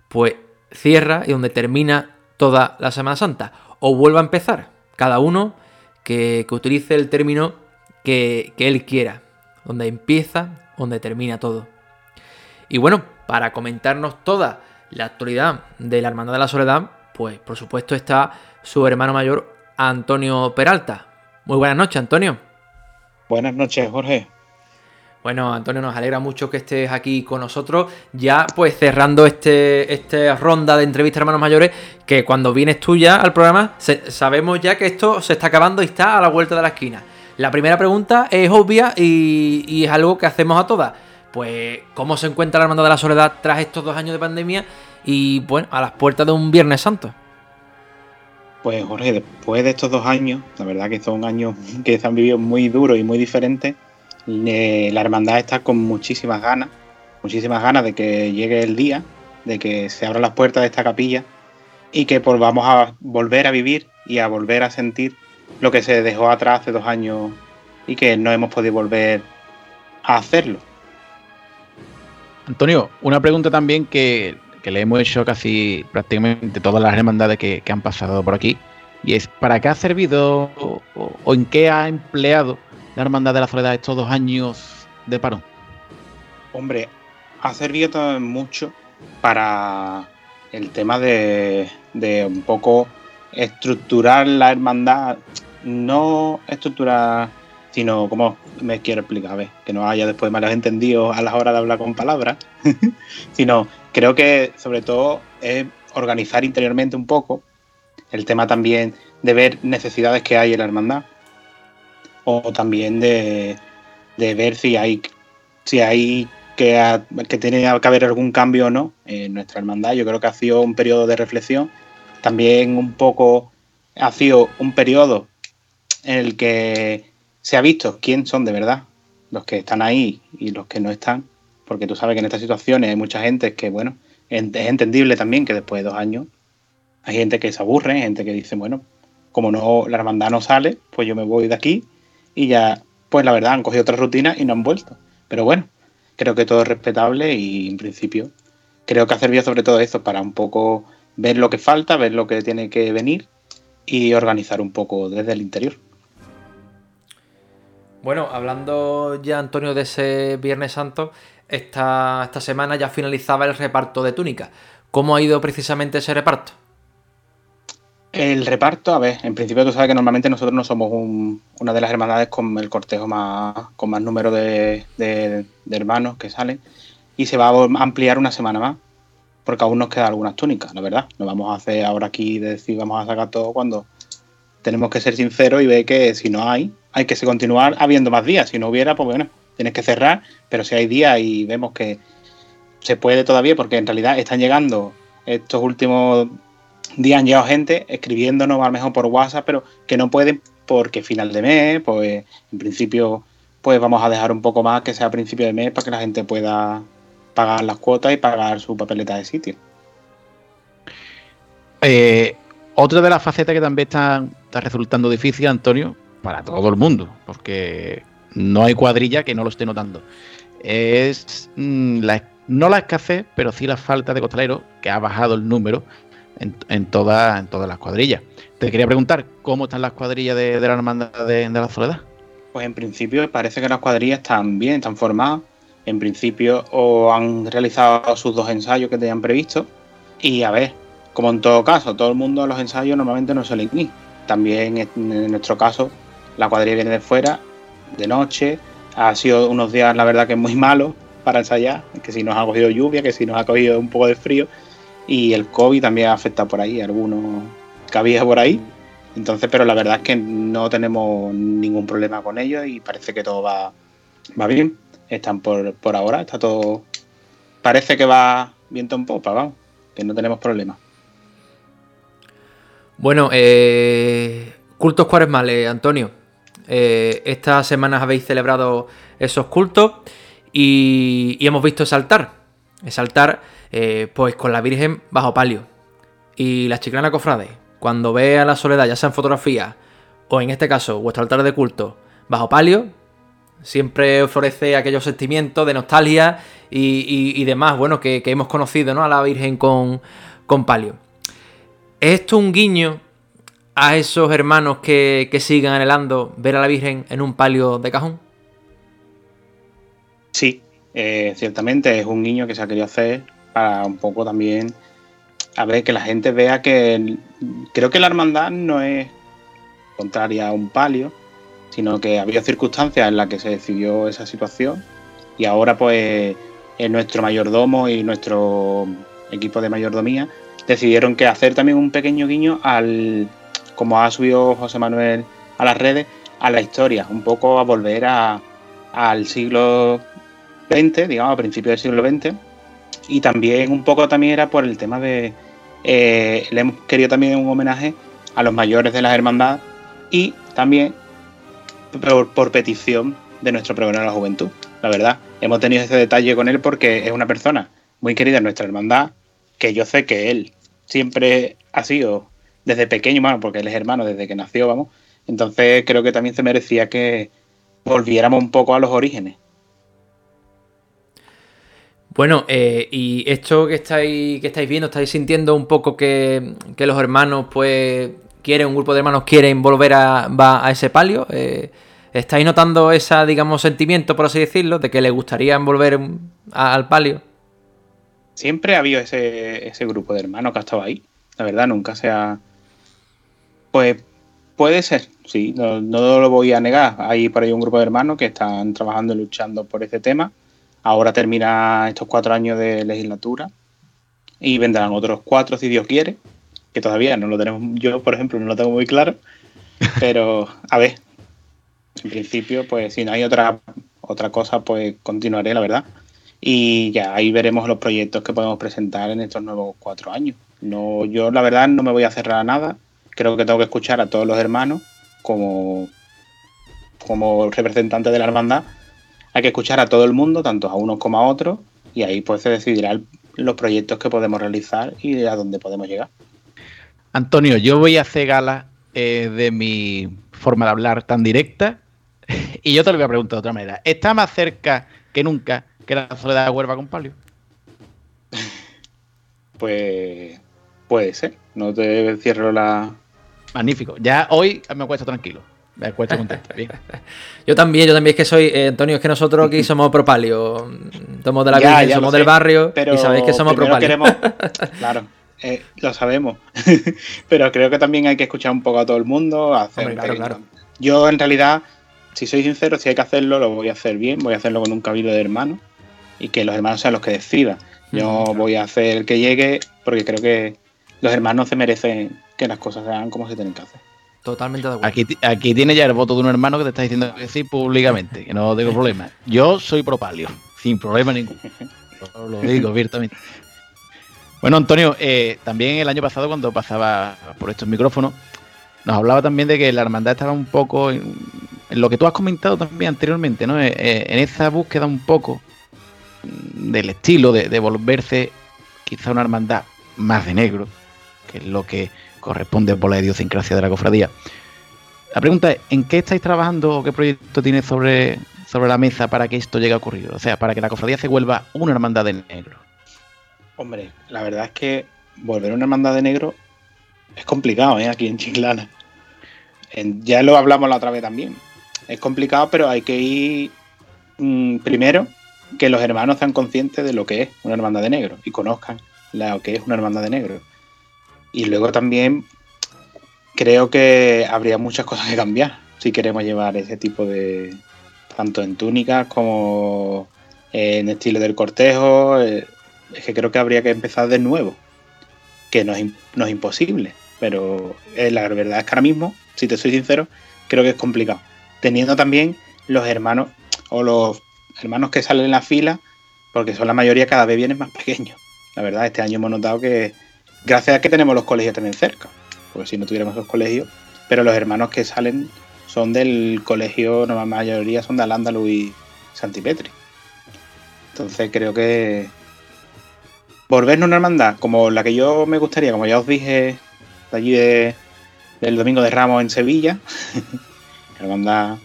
pues cierra y donde termina toda la Semana Santa o vuelve a empezar cada uno que, utilice el término que, él quiera, donde empieza, donde termina todo. Y bueno, para comentarnos toda la actualidad de la Hermandad de la Soledad, pues por supuesto está su hermano mayor Antonio Peralta. Muy buenas noches, Antonio. Buenas noches, Jorge. Bueno, Antonio, nos alegra mucho que estés aquí con nosotros. Ya, pues cerrando este, esta ronda de entrevistas hermanos mayores, que cuando vienes tú ya al programa, sabemos ya que esto se está acabando y está a la vuelta de la esquina. La primera pregunta es obvia y, es algo que hacemos a todas. Pues, ¿cómo se encuentra la Hermandad de la Soledad tras estos dos años de pandemia y, bueno, a las puertas de un Viernes Santo? Pues, Jorge, después de estos dos años, la verdad que son años que se han vivido muy duros y muy diferentes la hermandad está con muchísimas ganas, muchísimas ganas de que llegue el día, de que se abran las puertas de esta capilla y que volvamos a volver a vivir y a volver a sentir lo que se dejó atrás hace dos años y que no hemos podido volver a hacerlo. Antonio, una pregunta también que, le hemos hecho casi prácticamente todas las hermandades que, han pasado por aquí, y es ¿para qué ha servido o en qué ha empleado la Hermandad de la Soledad estos dos años de paro? Hombre, ha servido también mucho para el tema de, un poco estructurar la hermandad, no estructurar, sino como me quiero explicar, a ver, que no haya después malos entendidos a la hora de hablar con palabras, sino creo que sobre todo es organizar interiormente un poco el tema también de ver necesidades que hay en la hermandad o también de, ver si hay, si hay que, que tiene que haber algún cambio o no en nuestra hermandad. Yo creo que ha sido un periodo de reflexión. También un poco ha sido un periodo en el que se ha visto quién son de verdad los que están ahí y los que no están. Porque tú sabes que en estas situaciones hay mucha gente que, bueno, es entendible también que después de dos años hay gente que se aburre, gente que dice, bueno, como no la hermandad no sale, pues yo me voy de aquí y ya, pues la verdad, han cogido otra rutina y no han vuelto. Pero bueno, creo que todo es respetable y en principio creo que ha servido sobre todo eso para un poco ver lo que falta, ver lo que tiene que venir y organizar un poco desde el interior. Bueno, hablando ya, Antonio, de ese Viernes Santo, esta, esta semana ya finalizaba el reparto de túnicas. ¿Cómo ha ido precisamente ese reparto? El reparto, a ver, en principio tú sabes que normalmente nosotros no somos una de las hermandades con el cortejo más, con más número de, hermanos que salen y se va a ampliar una semana más porque aún nos quedan algunas túnicas, la verdad. No vamos a hacer ahora aquí de decir vamos a sacar todo cuando tenemos que ser sinceros y ver que si no hay, hay que continuar habiendo más días. Si no hubiera, pues bueno, tienes que cerrar, pero si hay días y vemos que se puede todavía, porque en realidad están llegando estos últimos día han llegado gente escribiéndonos a lo mejor por WhatsApp, pero que no pueden porque final de mes, pues en principio pues vamos a dejar un poco más que sea a principio de mes para que la gente pueda pagar las cuotas y pagar su papeleta de sitio. Eh, otra de las facetas que también está, resultando difícil, Antonio, para todo el mundo, porque no hay cuadrilla que no lo esté notando, es mm, no la escasez, pero sí la falta de costaleros, que ha bajado el número en, en, todas las cuadrillas. Te quería preguntar, ¿cómo están las cuadrillas de, la hermandad de, la soledad? Pues en principio parece que las cuadrillas están bien, están formadas. En principio o han realizado sus dos ensayos que tenían previsto. Y a ver, como en todo caso, todo el mundo a los ensayos normalmente no suelen ir. También en nuestro caso, la cuadrilla viene de fuera, de noche. Ha sido unos días, la verdad, que muy malos para ensayar. Que si nos ha cogido lluvia, que si nos ha cogido un poco de frío y el COVID también afecta por ahí, algunos que había por ahí. Entonces, pero la verdad es que no tenemos ningún problema con ellos y parece que todo va va bien. Están por, por ahora, está todo. Parece que va viento en popa, vamos. Que no tenemos problemas. Bueno, eh, cultos cuaresmales, Antonio. Eh, estas semanas habéis celebrado esos cultos y, y hemos visto ese altar. Ese altar, eh, pues con la Virgen bajo palio. Y la chiclana cofrade, cuando ve a la soledad, ya sea en fotografía o en este caso vuestro altar de culto bajo palio, siempre ofrece aquellos sentimientos de nostalgia y, demás, bueno, que, que hemos conocido, ¿no? A la Virgen con, con palio. ¿Es esto un guiño a esos hermanos que, que sigan anhelando ver a la Virgen en un palio de cajón? Sí, eh, ciertamente es un guiño que se ha querido hacer para un poco también a ver que la gente vea que creo que la hermandad no es contraria a un palio, sino que había circunstancias en las que se decidió esa situación y ahora pues nuestro mayordomo y nuestro equipo de mayordomía decidieron que hacer también un pequeño guiño al como ha subido José Manuel a las redes a la historia, un poco a volver a, al siglo XX, digamos, a principios del siglo XX. Y también un poco también era por el tema de... eh, le hemos querido también un homenaje a los mayores de las hermandades y también por, petición de nuestro pregonero de la juventud. La verdad, hemos tenido ese detalle con él porque es una persona muy querida en nuestra hermandad, que yo sé que él siempre ha sido desde pequeño, bueno, porque él es hermano desde que nació, vamos. Entonces creo que también se merecía que volviéramos un poco a los orígenes. Bueno, eh, y esto que estáis, que estáis viendo, estáis sintiendo un poco que, los hermanos, pues, quieren, un grupo de hermanos quieren volver a, ese palio. Eh, ¿Estáis notando ese, digamos, sentimiento, por así decirlo, de que les gustaría volver al palio? Siempre ha habido ese, ese grupo de hermanos que ha estado ahí. La verdad, nunca se ha. Pues puede ser, sí, no, no lo voy a negar. Hay por ahí un grupo de hermanos que están trabajando y luchando por ese tema. Ahora termina estos cuatro años de legislatura y vendrán otros cuatro si Dios quiere, que todavía no lo tenemos, yo por ejemplo no lo tengo muy claro, pero a ver, en principio pues si no hay otra, otra cosa pues continuaré la verdad y ya ahí veremos los proyectos que podemos presentar en estos nuevos cuatro años. No, yo la verdad no me voy a cerrar a nada, creo que tengo que escuchar a todos los hermanos como, como representante de la hermandad hay que escuchar a todo el mundo, tanto a unos como a otros, y ahí pues se decidirá el- los proyectos que podemos realizar y a dónde podemos llegar. Antonio, yo voy a hacer gala eh, de mi forma de hablar tan directa y yo te lo voy a preguntar de otra manera. ¿Está más cerca que nunca que la soledad de Huelva con Palio? Pues puede ser, no te cierro la... Magnífico. Ya hoy me acuesto tranquilo. Me acuesto contento. Bien. Yo también, yo también es que soy, eh, Antonio, es que nosotros aquí somos pro palio. Somos de la Ya, Virgen, ya somos sé, del barrio pero y sabéis que somos pro primero palio. queremos- Claro, eh, lo sabemos. Pero creo que también hay que escuchar un poco a todo el mundo. Hacer Hombre, claro, claro. Yo, en realidad, si soy sincero, si hay que hacerlo, lo voy a hacer bien. Voy a hacerlo con un cabildo de hermanos y que los hermanos sean los que decidan. Yo voy a hacer el que llegue porque creo que los hermanos se merecen que las cosas se hagan como se tienen que hacer. Totalmente de acuerdo. Aquí, aquí tiene ya el voto de un hermano que te está diciendo que sí públicamente, que no tengo problema. Yo soy pro Palio, sin problema ninguno. Lo- digo abiertamente. Bueno, Antonio, eh, también el año pasado cuando pasaba por estos micrófonos, nos hablaba también de que la hermandad estaba un poco en, en lo que tú has comentado también anteriormente, ¿no? Eh, eh, en esa búsqueda un poco del estilo de, de volverse quizá una hermandad más de negro, que es lo que corresponde por la idiosincrasia de la cofradía. La pregunta es, ¿en qué estáis trabajando o qué proyecto tienes sobre, sobre la mesa para que esto llegue a ocurrir? O sea, para que la cofradía se vuelva una hermandad de negro. Hombre, la verdad es que volver una hermandad de negro es complicado, ¿eh? Aquí en Chiclana. Ya lo hablamos la otra vez también. Es complicado, pero hay que ir mm, primero que los hermanos sean conscientes de lo que es una hermandad de negro y conozcan lo que es una hermandad de negro. Y luego también creo que habría muchas cosas que cambiar si queremos llevar ese tipo de. tanto en túnicas como en estilo del cortejo. eh, es que creo que habría que empezar de nuevo. Que no es, no es imposible. Pero eh, la verdad es que ahora mismo, si te soy sincero, creo que es complicado. Teniendo también los hermanos, o los hermanos que salen en la fila, porque son la mayoría cada vez vienen más pequeños. La verdad, este año hemos notado que, gracias a que tenemos los colegios también cerca, porque si no tuviéramos los colegios, pero los hermanos que salen son del colegio, la mayoría son de Alándalo y Santipetri. Entonces creo que volvernos una hermandad como la que yo me gustaría, como ya os dije de allí de, del Domingo de Ramos en Sevilla, hermandad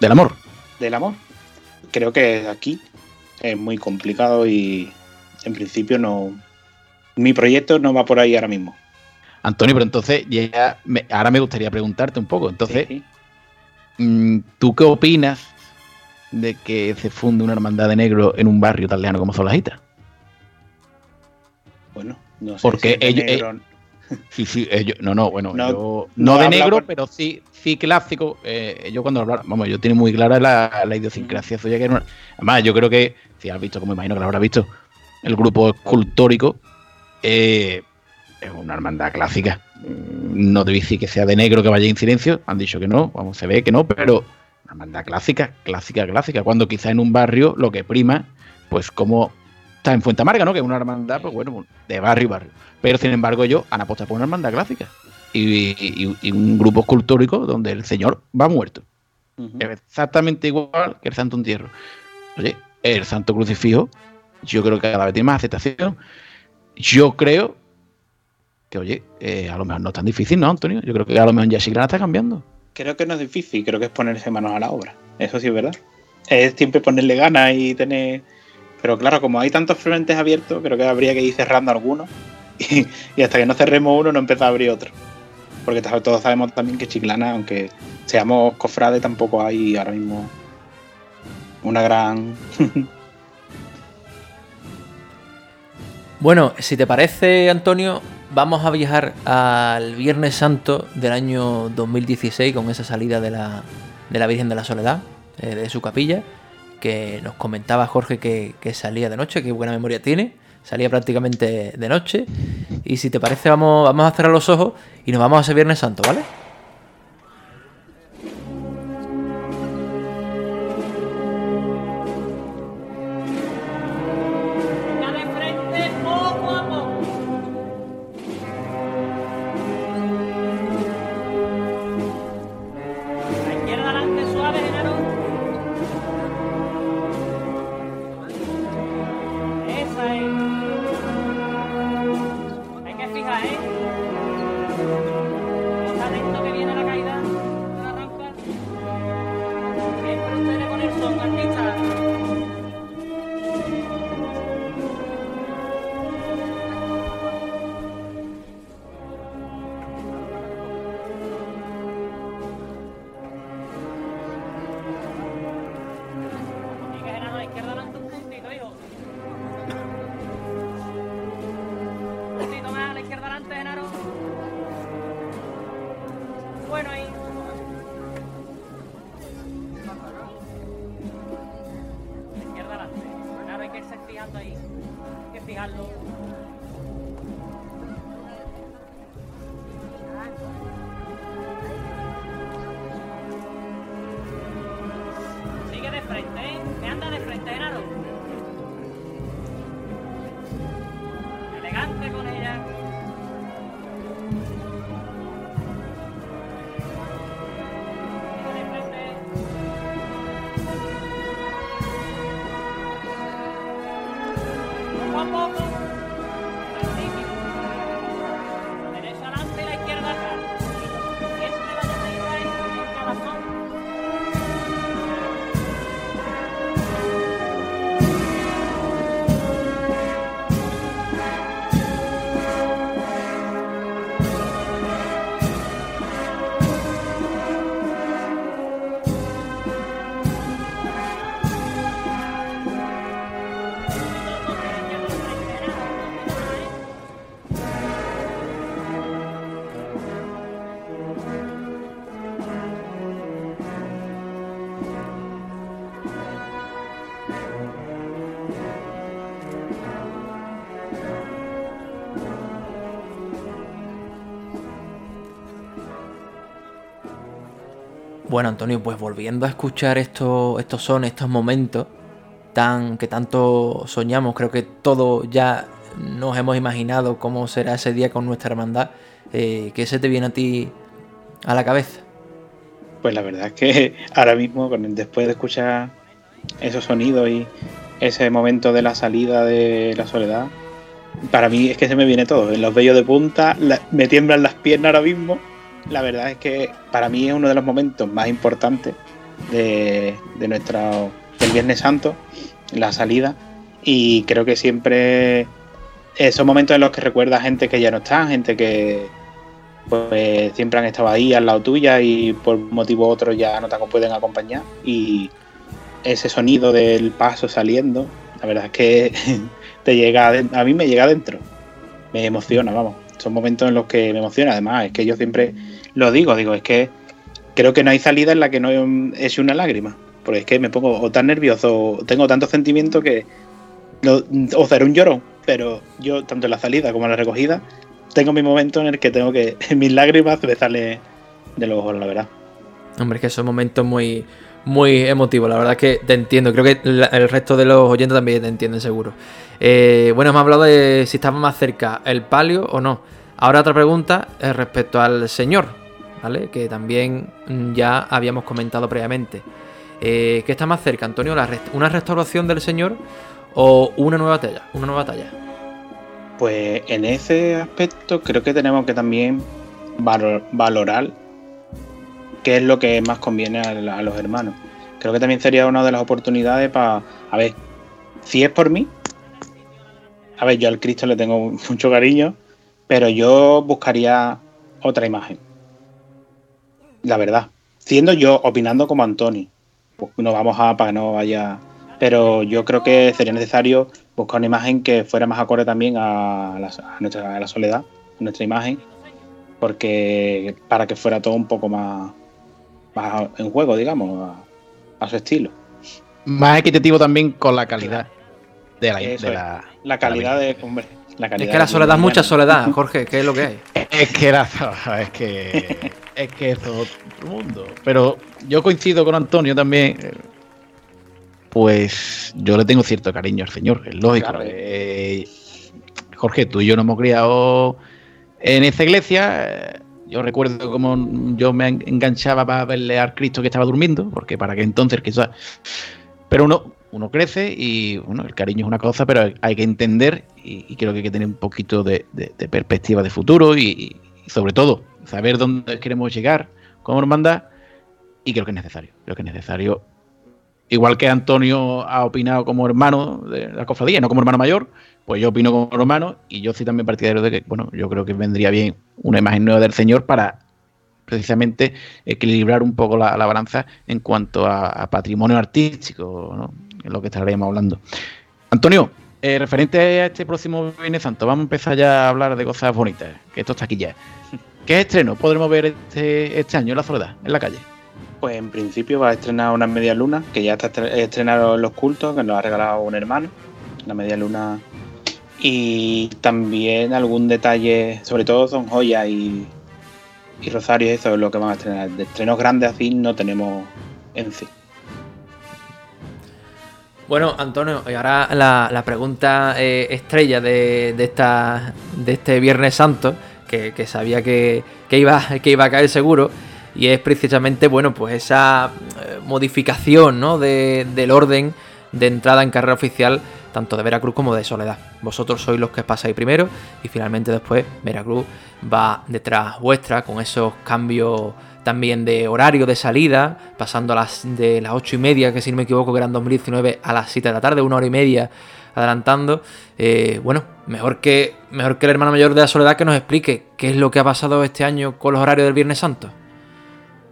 del amor. Del amor. Creo que aquí es muy complicado y en principio no. Mi proyecto no va por ahí ahora mismo. Antonio, pero entonces ya ahora me gustaría preguntarte un poco. Entonces, mm, ¿tú qué opinas de que se funde una hermandad de negro en un barrio tan lejano como Solajita? Bueno, no sé. Porque ellos, eh, sí, sí, ellos, no, no, bueno, no, no, de negro, pero sí, sí clásico. Eh, yo cuando hablar, vamos, yo tengo muy clara la, la idiosincrasia suya que además, yo creo que, si has visto, como imagino que lo habrás visto, el grupo escultórico eh, es una hermandad clásica. Mm, no te decir que sea de negro que vaya en silencio, han dicho que no, vamos, se ve que no, pero una hermandad clásica, clásica, clásica. Cuando quizá en un barrio lo que prima, pues como está en Fuente Amarga, ¿no? Que es una hermandad, pues bueno, de barrio y barrio. Pero sin embargo, yo han apostado por una hermandad clásica. Y, un grupo escultórico donde el señor va muerto. Exactamente igual que el Santo Entierro. Oye, el Santo Crucifijo, yo creo que cada vez tiene más aceptación. Yo creo que, oye, eh, a lo mejor no es tan difícil, ¿no, Antonio? Yo creo que a lo mejor Chiclana está cambiando. Creo que no es difícil, creo que es ponerse manos a la obra. Eso sí es verdad. Es siempre ponerle ganas y tener. Pero claro, como hay tantos frentes abiertos, creo que habría que ir cerrando algunos. Y, hasta que no cerremos uno, no empezar a abrir otro. Porque todos sabemos también que Chiclana, aunque seamos cofrades, tampoco hay ahora mismo una gran Bueno, si te parece, Antonio, vamos a viajar al Viernes Santo del año 2016 con esa salida de la, de la Virgen de la Soledad, eh, de su capilla, que nos comentaba Jorge que, salía de noche, qué buena memoria tiene, salía prácticamente de noche. Y si te parece, vamos, vamos a cerrar los ojos y nos vamos a ese Viernes Santo, ¿vale? Sigue de frente, ¿eh? Me anda de frente, Genaro. Elegante con ella. Bueno, Antonio, pues volviendo a escuchar estos, estos son, estos momentos tan, que tanto soñamos, creo que todos ya nos hemos imaginado cómo será ese día con nuestra hermandad. Eh, ¿Qué se te viene a ti a la cabeza? Pues la verdad es que ahora mismo, después de escuchar esos sonidos y ese momento de la salida de la soledad, para mí es que se me viene todo. En los vellos de punta, me tiemblan las piernas ahora mismo. La verdad es que para mí es uno de los momentos más importantes de, de nuestro, del Viernes Santo, la salida. Y creo que siempre son momentos en los que recuerda gente que ya no está, gente que pues siempre han estado ahí al lado tuya y por motivo u otro ya no te pueden acompañar. Y ese sonido del paso saliendo, la verdad es que te llega, a mí me llega adentro, me emociona, vamos. Son momentos en los que me emociona, además, es que yo siempre lo digo, digo, es que creo que no hay salida en la que no es una lágrima, porque es que me pongo o tan nervioso, o tengo tantos sentimientos que, o será un llorón, pero yo, tanto en la salida como en la recogida, tengo mi momento en el que tengo que, mis lágrimas me salen de los ojos, la verdad. Hombre, es que son momentos muy, muy emotivos, la verdad es que te entiendo, creo que el resto de los oyentes también te entienden seguro. Eh, bueno, hemos hablado de si estaba más cerca el palio o no. Ahora otra pregunta es respecto al señor, ¿vale? Que también ya habíamos comentado previamente. Eh, ¿Qué está más cerca, Antonio? ¿Una restauración del señor o una nueva talla? Una nueva talla. Pues en ese aspecto creo que tenemos que también valorar qué es lo que más conviene a, los hermanos. Creo que también sería una de las oportunidades para, a ver, si es por mí, a ver, yo al Cristo le tengo mucho cariño, pero yo buscaría otra imagen. La verdad. Siendo yo opinando como Antonio. Pues no vamos a para que no vaya. Pero yo creo que sería necesario buscar una imagen que fuera más acorde también a la, nuestra, a la soledad, a nuestra imagen. Porque para que fuera todo un poco más, en juego, digamos, a, su estilo. Más equitativo también con la calidad de la, la, calidad de. Hombre, la calidad es que la soledad es mucha soledad, Jorge, ¿qué es lo que hay? Es que la es que. es que es todo el mundo. Pero yo coincido con Antonio también. Pues yo le tengo cierto cariño al señor, es lógico. Eh, Jorge, tú y yo nos hemos criado en esa iglesia. Yo recuerdo cómo yo me enganchaba para verle al Cristo que estaba durmiendo, porque para que entonces quizás. Pero uno, uno crece y bueno, el cariño es una cosa, pero hay que entender y, creo que hay que tener un poquito de, perspectiva de futuro y, sobre todo saber dónde queremos llegar como hermandad y creo que es necesario. Creo que es necesario. Igual que Antonio ha opinado como hermano de la cofradía, no como hermano mayor, pues yo opino como hermano y yo soy también partidario de que, bueno, yo creo que vendría bien una imagen nueva del Señor para precisamente equilibrar un poco la, balanza en cuanto a, patrimonio artístico, ¿no? lo que estaremos hablando. Antonio, eh, referente a este próximo Viernes Santo, vamos a empezar ya a hablar de cosas bonitas, que esto está aquí ya. ¿Qué estreno podremos ver este, este año en la soledad, en la calle? Pues en principio va a estrenar una media luna, que ya está estrenado en los cultos, que nos ha regalado un hermano, la media luna. Y también algún detalle, sobre todo son joyas y, y eso es lo que van a estrenar. De estrenos grandes así no tenemos en sí. Bueno, Antonio, y ahora la, pregunta eh, estrella de, esta, de este Viernes Santo, que, sabía que, iba, que iba a caer seguro, y es precisamente, bueno, pues esa eh, modificación ¿no? del orden de entrada en carrera oficial, tanto de Veracruz como de Soledad. Vosotros sois los que pasáis primero y finalmente después Veracruz va detrás vuestra con esos cambios también de horario de salida, pasando a las de las 8 y media, que si no me equivoco que eran 2019, a las 7 de la tarde, una hora y media adelantando. Eh, bueno, mejor que, mejor que el hermano mayor de la soledad que nos explique qué es lo que ha pasado este año con los horarios del Viernes Santo.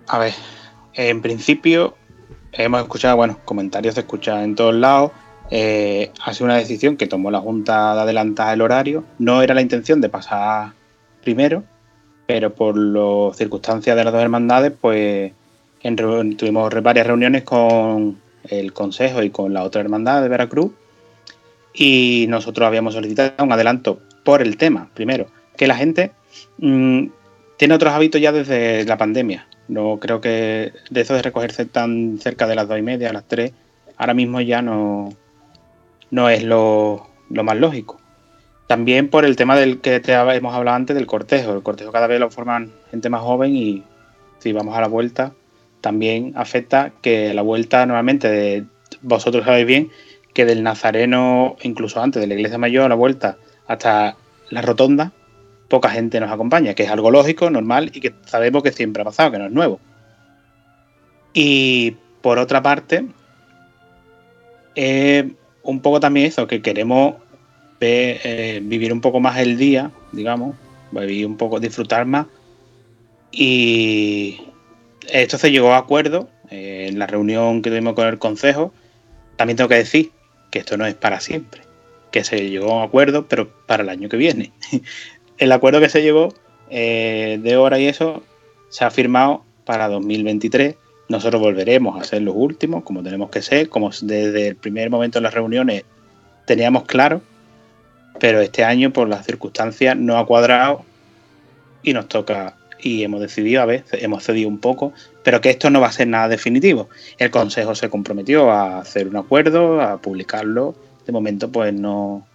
A ver, en principio hemos escuchado, bueno, comentarios se escuchan en todos lados. Eh, ha sido una decisión que tomó la Junta de adelantar el horario. No era la intención de pasar primero, pero por las circunstancias de las dos hermandades, pues tuvimos varias reuniones con el Consejo y con la otra hermandad de Veracruz y nosotros habíamos solicitado un adelanto por el tema, primero, que la gente mm, tiene otros hábitos ya desde la pandemia. No creo que de eso de recogerse tan cerca de las dos y media, a las tres, ahora mismo ya no, no es lo, lo más lógico. También por el tema del que te hemos hablado antes del cortejo. El cortejo cada vez lo forman gente más joven y si vamos a la vuelta, también afecta que la vuelta normalmente de, vosotros sabéis bien que del Nazareno, incluso antes de la iglesia mayor, a la vuelta hasta la rotonda, poca gente nos acompaña, que es algo lógico, normal y que sabemos que siempre ha pasado, que no es nuevo. Y por otra parte, un poco también eso, que queremos eh, vivir un poco más el día, digamos, vivir un poco, disfrutar más. Y esto se llegó a acuerdo eh, en la reunión que tuvimos con el consejo. También tengo que decir que esto no es para siempre, que se llegó a un acuerdo, pero para el año que viene. El acuerdo que se llegó eh, de hora y eso se ha firmado para 2023. Nosotros volveremos a ser los últimos, como tenemos que ser, como desde el primer momento en las reuniones teníamos claro, pero este año por las circunstancias no ha cuadrado y nos toca y hemos decidido, a ver, hemos cedido un poco, pero que esto no va a ser nada definitivo. El Consejo se comprometió a hacer un acuerdo, a publicarlo. De momento, pues no,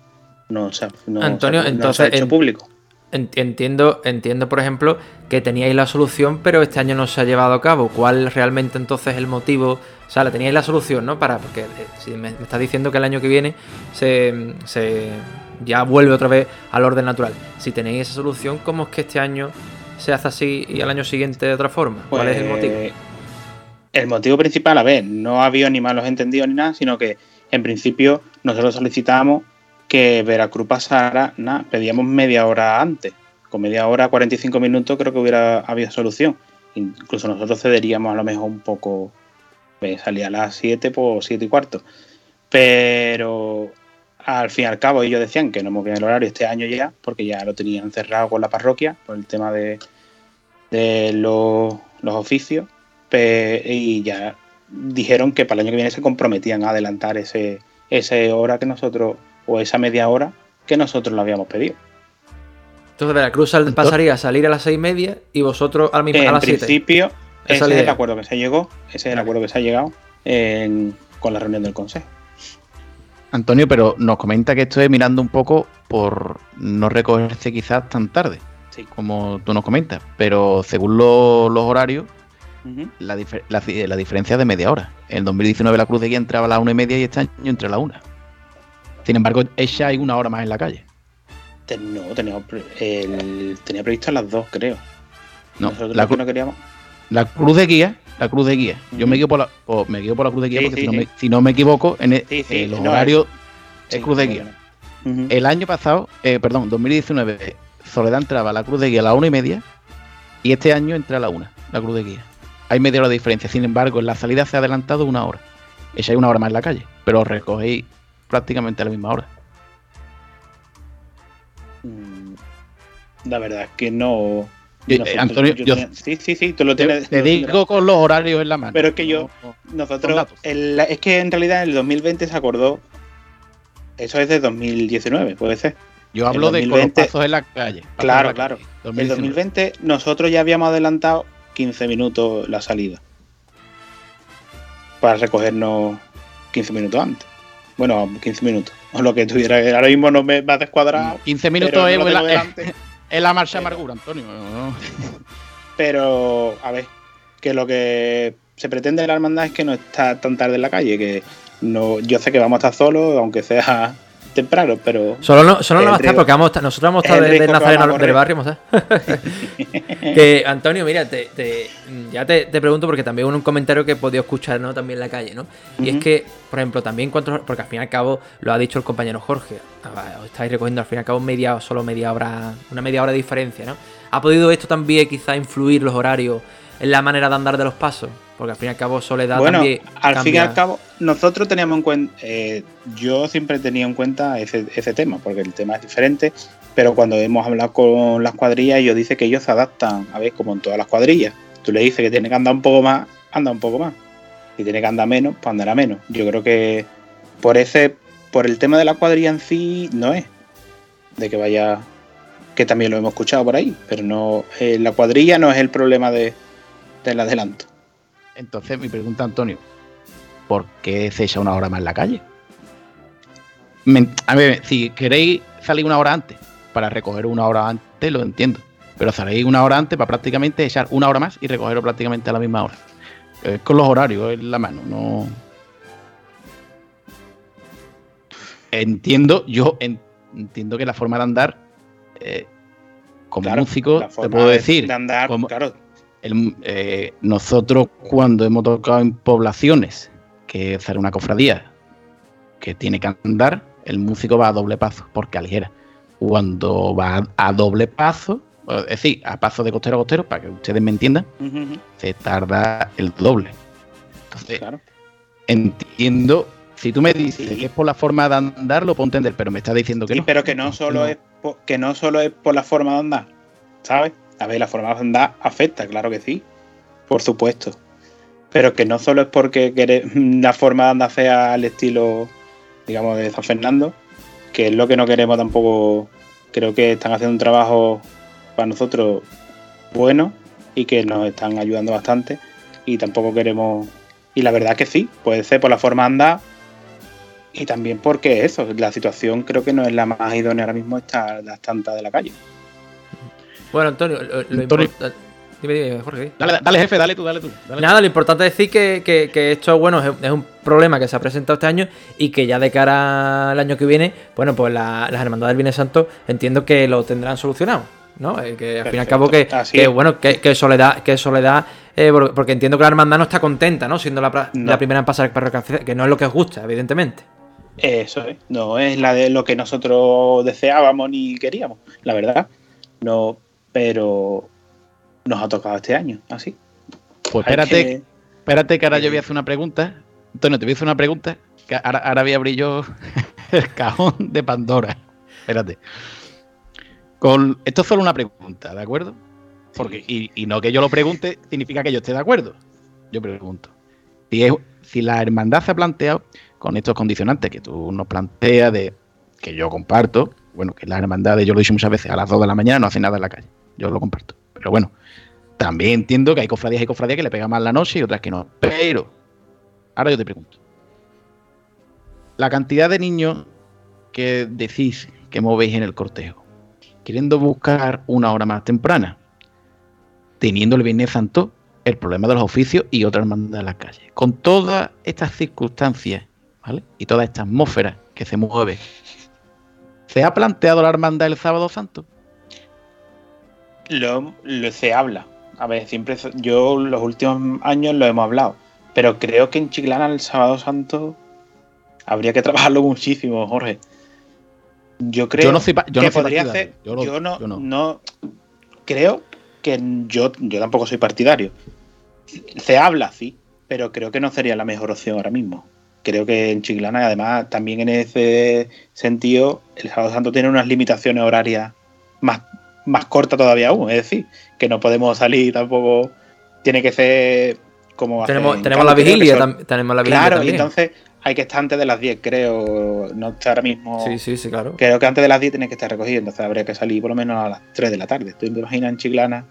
no, se, Antonio, ha entonces, hecho público. Entiendo, entiendo, por ejemplo, que teníais la solución, pero este año no se ha llevado a cabo. ¿Cuál realmente entonces es el motivo? O sea, la teníais la solución, ¿no? Para, porque eh, si me, me estás diciendo que el año que viene se, se ya vuelve otra vez al orden natural. Si tenéis esa solución, ¿cómo es que este año se hace así y al año siguiente de otra forma? ¿Cuál es el motivo? Pues, el motivo principal, a ver, no ha habido ni malos entendidos ni nada, sino que en principio nosotros solicitamos que Veracruz pasara, nada, pedíamos media hora antes. Con media hora, 45 minutos, creo que hubiera habido solución. Incluso nosotros cederíamos a lo mejor un poco. Pues, salía a las 7 por 7 y cuarto. Pero al fin y al cabo ellos decían que no movían el horario este año ya, porque ya lo tenían cerrado con la parroquia, por el tema de, de los, los oficios. y ya dijeron que para el año que viene se comprometían a adelantar ese, esa hora que nosotros o esa media hora que nosotros lo habíamos pedido. Entonces Veracruz pasaría a salir a las seis y media y vosotros al mismo, en a las principio, ese es el acuerdo que se llegó, ese es el acuerdo que se ha llegado con la reunión del Consejo. Antonio, pero nos comenta que esto es mirando un poco por no recogerse quizás tan tarde, como tú nos comentas, pero según los horarios, la, diferencia es de media hora. En 2019 la Cruz de Guía entraba a las una y media y este año entre la una. Sin embargo, ella hay una hora más en la calle. No, tenía, tenía previsto a las dos, creo. No, la, no queríamos. La cruz de guía, la cruz de guía. Yo me guío por la, me guío por la cruz de guía porque si, no me, si, no me, equivoco, en, el, los horarios es, cruz de guía. El año pasado, eh, perdón, 2019, Soledad entraba a la cruz de guía a la una y media y este año entra a la una, la cruz de guía. Hay media hora de diferencia, sin embargo, en la salida se ha adelantado una hora. Ella hay una hora más en la calle, pero recogéis prácticamente a la misma hora. Mm, la verdad es que no. Eh, Antonio, sí, sí, sí, tú lo tienes. Te, digo con los horarios en la mano. Pero es que yo, nosotros, es que en realidad en el 2020 se acordó. Eso es de 2019, puede ser. Yo hablo de con pasos en la calle. Claro, claro. En el 2020 nosotros ya habíamos adelantado 15 minutos la salida. Para recogernos 15 minutos antes. Bueno, 15 minutos. O lo que tuviera. Ahora mismo no me va a descuadrar. 15 minutos es, la, marcha amargura, Antonio. Pero, a ver, que lo que se pretende de la hermandad es que no está tan tarde en la calle. Que no, yo sé que vamos a estar solos, aunque sea temprano, pero. Solo no, solo no va a estar porque vamos nosotros vamos a estar desde Nazareno del barrio, que Antonio, mira, te, ya te, pregunto porque también un comentario que he podido escuchar ¿no? también en la calle, ¿no? Y es que, por ejemplo, también cuánto, porque al fin y al cabo lo ha dicho el compañero Jorge, ah, os estáis recogiendo al fin y al cabo media, solo media hora, una media hora de diferencia, ¿no? ¿Ha podido esto también quizá influir los horarios en la manera de andar de los pasos? Porque al fin y al cabo Soledad bueno, también al fin y al cabo nosotros teníamos en cuenta, eh, yo siempre tenía en cuenta ese, tema, porque el tema es diferente, pero cuando hemos hablado con las cuadrillas ellos dicen que ellos se adaptan, a ver, como en todas las cuadrillas. Tú le dices que tiene que andar un poco más, anda un poco más. Y tiene que andar menos, pues andará menos. Yo creo que por ese, por el tema de la cuadrilla en sí, no es. De que vaya, que también lo hemos escuchado por ahí, pero no, eh, la cuadrilla no es el problema de, te la adelanto. Entonces, mi pregunta, Antonio, ¿por qué se echa una hora más en la calle? Me- a ver, si queréis salir una hora antes para recoger una hora antes, lo entiendo. Pero salís una hora antes para prácticamente echar una hora más y recogerlo prácticamente a la misma hora. Es con los horarios en la mano, no. Entiendo, yo en- entiendo que la forma de andar, eh, como Claro, músico, te puedo de- decir, de andar, como- claro. El- eh, nosotros cuando hemos tocado en poblaciones, que hacer una cofradía que tiene que andar, el músico va a doble paso, porque aligera. Cuando va a doble paso, es decir, a paso de costero a costero, para que ustedes me entiendan, se tarda el doble. Entonces, Claro. entiendo, si tú me dices que es por la forma de andar, lo puedo entender, pero me estás diciendo que Sí, no. pero que no solo es po- que no solo es por la forma de andar, ¿sabes? A ver, la forma de andar afecta, claro que sí, por supuesto. Pero que no solo es porque la forma de andar sea al estilo, digamos, de San Fernando, que es lo que no queremos tampoco. Creo que están haciendo un trabajo para nosotros bueno y que nos están ayudando bastante. Y tampoco queremos. Y la verdad que sí, puede ser por la forma de andar y también porque eso, la situación creo que no es la más idónea ahora mismo estar las tantas de la calle. Bueno, Antonio, lo, lo Antonio. Dime, dime, Jorge. Dale, dale, jefe, dale tú, dale tú. dale tú. Nada, lo importante es decir que, que- que esto, bueno, es, es un problema que se ha presentado este año y que ya de cara al año que viene, bueno, pues la- las hermandades del Viernes Santo entiendo que lo tendrán solucionado, ¿no? Eh, que al fin y al cabo que, bueno, que, que soledad, que soledad, eh, por- porque entiendo que la hermandad no está contenta, ¿no? Siendo la, pra- No. la primera en pasar parroquia, que no es lo que os gusta, evidentemente. Eso es, no es la de lo que nosotros deseábamos ni queríamos, la verdad. No, pero nos ha tocado este año, así. Pues espérate, que- espérate que ahora yo voy a hacer una pregunta. Antonio, te voy a hacer una pregunta. Que ahora, ahora voy a abrir yo el cajón de Pandora. Espérate. Con, esto es solo una pregunta, ¿de acuerdo? Porque, y, y no que yo lo pregunte significa que yo esté de acuerdo. Yo pregunto. Si, es- si la hermandad se ha planteado con estos condicionantes que tú nos planteas, de que yo comparto, bueno, que las hermandades, yo lo he dicho muchas veces, a las 2 de la mañana no hacen nada en la calle. Yo lo comparto. Pero bueno, también entiendo que hay cofradías y cofradías que le pegan más la noche y otras que no. Pero, ahora yo te pregunto. La cantidad de niños que decís que movéis en el cortejo, queriendo buscar una hora más temprana, teniendo el Viernes Santo, el problema de los oficios y otra hermandad en las calles. Con todas estas circunstancias, ¿vale? Y toda esta atmósfera que se mueve, ¿se ha planteado la hermandad el sábado santo? Lo, lo- se habla. A ver, siempre yo los últimos años lo hemos hablado. Pero creo que en Chiclana el sábado santo habría que trabajarlo muchísimo, Jorge. Yo creo Yo no soy pa- yo que no podría hacer. Yo lo- Yo, no, yo no. no- Creo que yo, yo tampoco soy partidario. Se habla, sí, pero creo que no sería la mejor opción ahora mismo. Creo que en Chiclana, y además, también en ese sentido, el sábado santo tiene unas limitaciones horarias más, más cortas todavía aún. Es decir, que no podemos salir tampoco. Tiene que ser como. Tenemos, tenemos la vigilia, son- tenemos la vigilia Claro, y también. entonces hay que estar antes de las 10, creo. No está ahora mismo. Sí, sí, sí, claro. Creo que antes de las 10 tiene que estar recogido, entonces habría que salir por lo menos a las 3 de la tarde. ¿Tú te imaginas en Chiclana?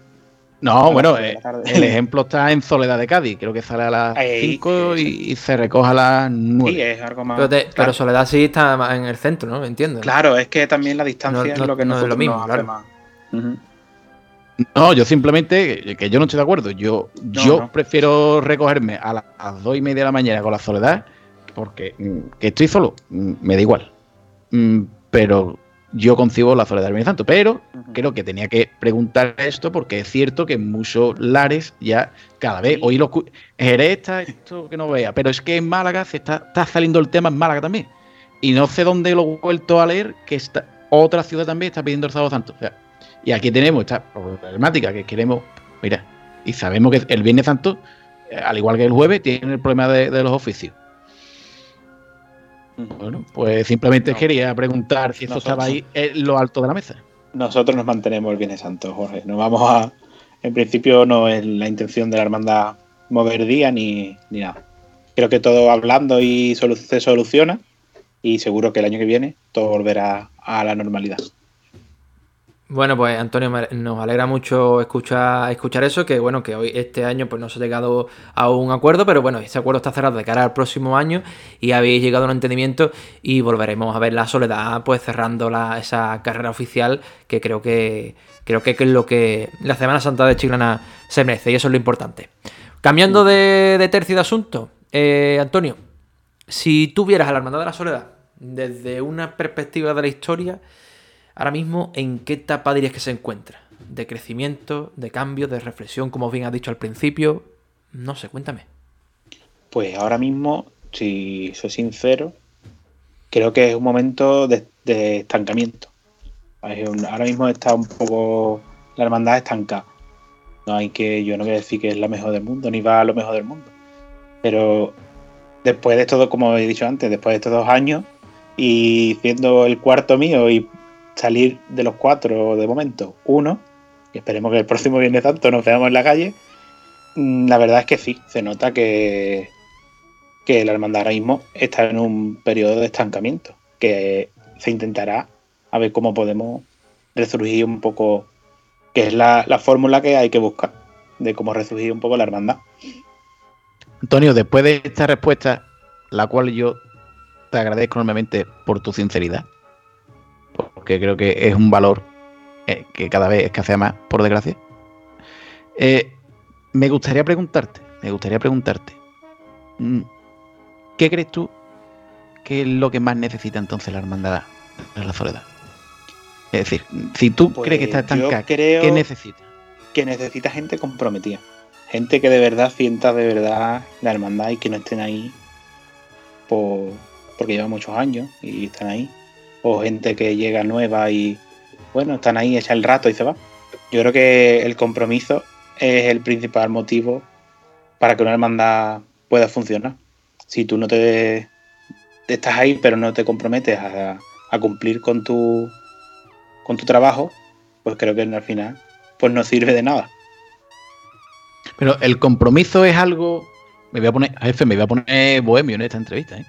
No, bueno, eh, el ejemplo está en Soledad de Cádiz. Creo que sale a las Ahí, 5 y, y se recoge a las 9. Sí, es algo más. Pero, te- claro. pero Soledad sí está más en el centro, ¿no? Entiendo. ¿no? Claro, es que también la distancia No- es lo que no es lo nosotros mismo, nos hace claro. más. No, yo simplemente, que yo no estoy de acuerdo. Yo, No, yo no. prefiero recogerme a las, a las 2 y media de la mañana con la soledad, porque mm, que estoy solo, mm, me da igual. Mm, pero yo concibo la soledad del Santo. Pero creo que tenía que preguntar esto porque es cierto que en muchos lares ya cada vez hoy lo escu- Jerez está esto que no vea, pero es que en Málaga se está, está saliendo el tema en Málaga también. Y no sé dónde lo he vuelto a leer, que está, otra ciudad también está pidiendo el sábado santo. O sea, y aquí tenemos esta problemática que queremos, mira, y sabemos que el Viernes Santo, eh, al igual que el jueves, tiene el problema de, de los oficios. Bueno, pues simplemente quería preguntar si eso Nosotros- estaba ahí en lo alto de la mesa. Nosotros nos mantenemos el Viernes Santo, Jorge. No vamos a. En principio, no es la intención de la hermandad mover día ni, ni nada. Creo que todo hablando y solu- se soluciona. Y seguro que el año que viene todo volverá a la normalidad. Bueno, pues Antonio, nos alegra mucho escuchar, escuchar eso, que bueno, que hoy este año pues no se ha llegado a un acuerdo, pero bueno, ese acuerdo está cerrado de cara al próximo año y habéis llegado a un entendimiento y volveremos a ver la soledad pues cerrando la, esa carrera oficial que creo que creo que es lo que la Semana Santa de Chiclana se merece y eso es lo importante. Cambiando de, de tercio de asunto, eh, Antonio, si tú vieras a la Hermandad de la Soledad desde una perspectiva de la historia, ahora mismo, ¿en qué etapa dirías que se encuentra? ¿De crecimiento, de cambio, de reflexión, como bien has dicho al principio? No sé, cuéntame. Pues ahora mismo, si soy sincero, creo que es un momento de, estancamiento. Ahora mismo está un poco la hermandad estancada. No hay que, yo no voy a decir que es la mejor del mundo, ni va a lo mejor del mundo. Pero después de todo, como he dicho antes, después de estos dos años y siendo el cuarto mío y salir de los cuatro de momento, uno, y esperemos que el próximo Viernes Santo nos veamos en la calle, mm, la verdad es que sí, se nota que, que la hermandad ahora mismo está en un periodo de estancamiento, que se intentará a ver cómo podemos resurgir un poco, que es la, la fórmula que hay que buscar, de cómo resurgir un poco la hermandad. Antonio, después de esta respuesta, la cual yo te agradezco enormemente por tu sinceridad, porque creo que es un valor eh, que cada vez escasea más, por desgracia. eh, me gustaría preguntarte, me gustaría preguntarte, mm, ¿qué crees tú que es lo que más necesita entonces la hermandad de la soledad? Es decir, si tú Pues crees que está estancada, ¿qué necesita? que necesita gente comprometida. Gente que de verdad sienta de verdad la hermandad y que no estén ahí por, porque llevan muchos años y están ahí. O gente que llega nueva y bueno, están ahí, echa el rato y se va. Yo creo que el compromiso es el principal motivo para que una hermandad pueda funcionar. Si tú no te, estás ahí pero no te comprometes a, a cumplir con tu, con tu trabajo, pues creo que al final pues no sirve de nada. Pero el compromiso es algo. Me voy a poner, jefe, me voy a poner bohemio en esta entrevista, ¿eh?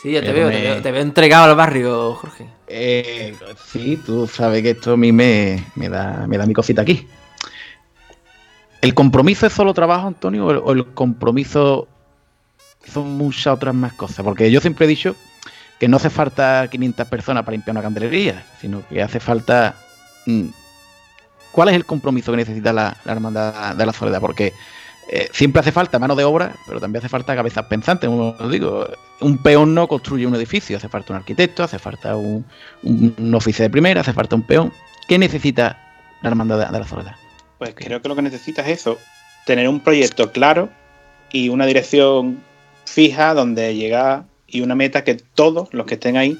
Sí, ya te veo, te veo, te veo entregado al barrio, Jorge. Eh, sí, tú sabes que esto a mí me, me da, me da mi cosita aquí. ¿El compromiso es solo trabajo, Antonio? ¿O el, o el compromiso son muchas otras más cosas? Porque yo siempre he dicho que no hace falta 500 personas para limpiar una candelería, sino que hace falta... mm, ¿Cuál es el compromiso que necesita la, la hermandad de la soledad? Porque eh, siempre hace falta mano de obra, pero también hace falta cabezas pensantes. Como digo, un peón no construye un edificio, hace falta un arquitecto, hace falta un, un, un oficio de primera, hace falta un peón. ¿Qué necesita la hermandad de, la soledad? Pues creo que lo que necesitas es eso, tener un proyecto claro y una dirección fija donde llegar y una meta que todos los que estén ahí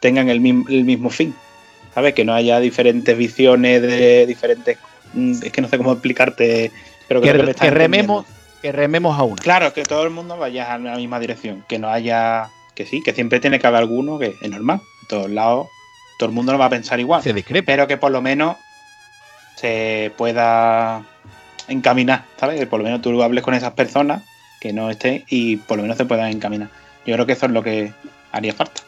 tengan el, el mismo fin. ¿Sabes? Que no haya diferentes visiones de diferentes... mm, Es que no sé cómo explicarte, pero Que, rememos, que rememos a una. Claro, que todo el mundo vaya a la misma dirección, que no haya... Que sí, que siempre tiene que haber alguno que es normal. En todos lados, todo el mundo no va a pensar igual. Se discrepa. Pero que por lo menos se pueda encaminar, ¿sabes? Que por lo menos tú hables con esas personas que no estén y por lo menos se puedan encaminar. Yo creo que eso es lo que haría falta.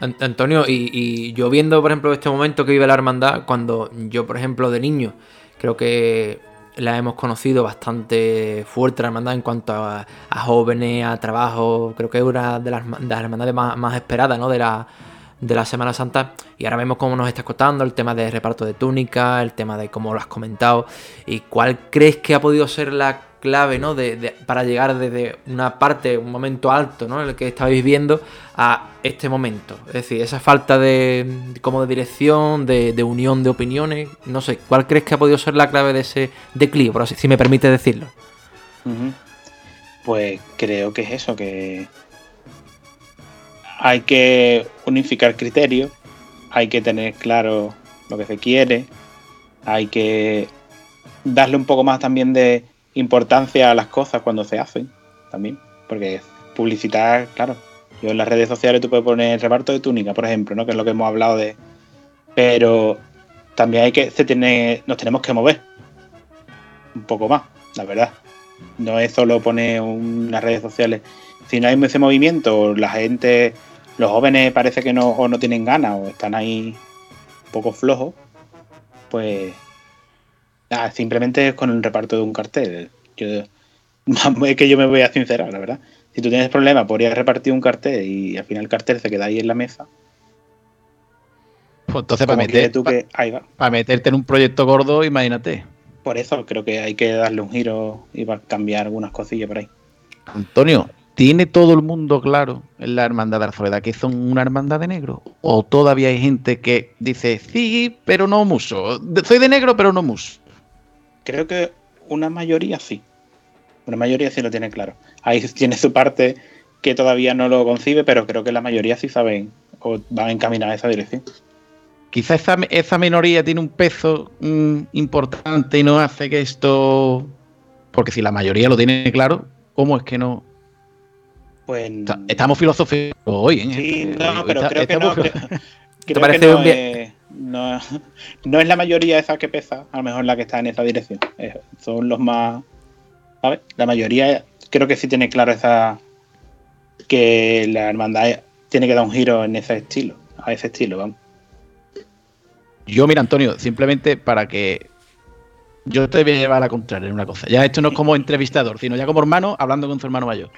An- Antonio, y, y yo viendo, por ejemplo, este momento que vive la hermandad, cuando yo, por ejemplo, de niño, creo que la hemos conocido bastante fuerte la hermandad en cuanto a, a jóvenes, a trabajo, creo que es una de las, de las hermandades más, más esperadas, ¿no? De la, de la Semana Santa. Y ahora vemos cómo nos está costando el tema de reparto de túnica, el tema de cómo lo has comentado. ¿Y cuál crees que ha podido ser la clave, ¿no? De, de- para llegar desde una parte, un momento alto, ¿no? El que estáis viviendo a este momento. Es decir, esa falta de como de dirección, de, unión de opiniones. No sé, ¿cuál crees que ha podido ser la clave de ese declive, por así, si me permite decirlo? Pues creo que es eso, que hay que unificar criterios, hay que tener claro lo que se quiere, hay que darle un poco más también de importancia a las cosas cuando se hacen, también, porque publicitar, claro, yo en las redes sociales tú puedes poner reparto de túnica, por ejemplo, ¿no? que es lo que hemos hablado de, pero también hay que, se tiene, nos tenemos que mover un poco más, la verdad. No es solo poner unas redes sociales. Si no hay ese movimiento, la gente, los jóvenes parece que no, o no tienen ganas o están ahí un poco flojo, pues nada, simplemente es con el reparto de un cartel. Yo, es que yo me voy a sincerar, la verdad. Si tú tienes problemas, podrías repartir un cartel y al final el cartel se queda ahí en la mesa. Pues entonces, para, meter, tú pa- que- ahí va. para meterte en un proyecto gordo, imagínate. Por eso creo que hay que darle un giro y va a cambiar algunas cosillas por ahí. Antonio, ¿tiene todo el mundo claro en la hermandad de la soledad que son una hermandad de negro? ¿O todavía hay gente que dice, sí, pero no mucho? Soy de negro, pero no mucho. Creo que una mayoría sí. Una mayoría sí lo tiene claro. Ahí tiene su parte que todavía no lo concibe, pero creo que la mayoría sí saben o van encaminadas a esa dirección. Quizá esa, esa minoría tiene un peso mm, importante y no hace que esto... Porque si la mayoría lo tiene claro, ¿cómo es que no? Pues Estamos filosóficos hoy, ¿eh? Sí, no, pero creo que no. ¿Te parece un no, es la mayoría esa que pesa, a lo mejor la que está en esa dirección. Eh, son los más. ¿Sabes? La mayoría creo que sí tiene claro esa. que la hermandad tiene que dar un giro en ese estilo, a ese estilo, vamos. Yo, mira, Antonio, simplemente para que yo te voy a llevar a la contraria en una cosa. Ya esto no es como entrevistador, sino ya como hermano hablando con su hermano mayor.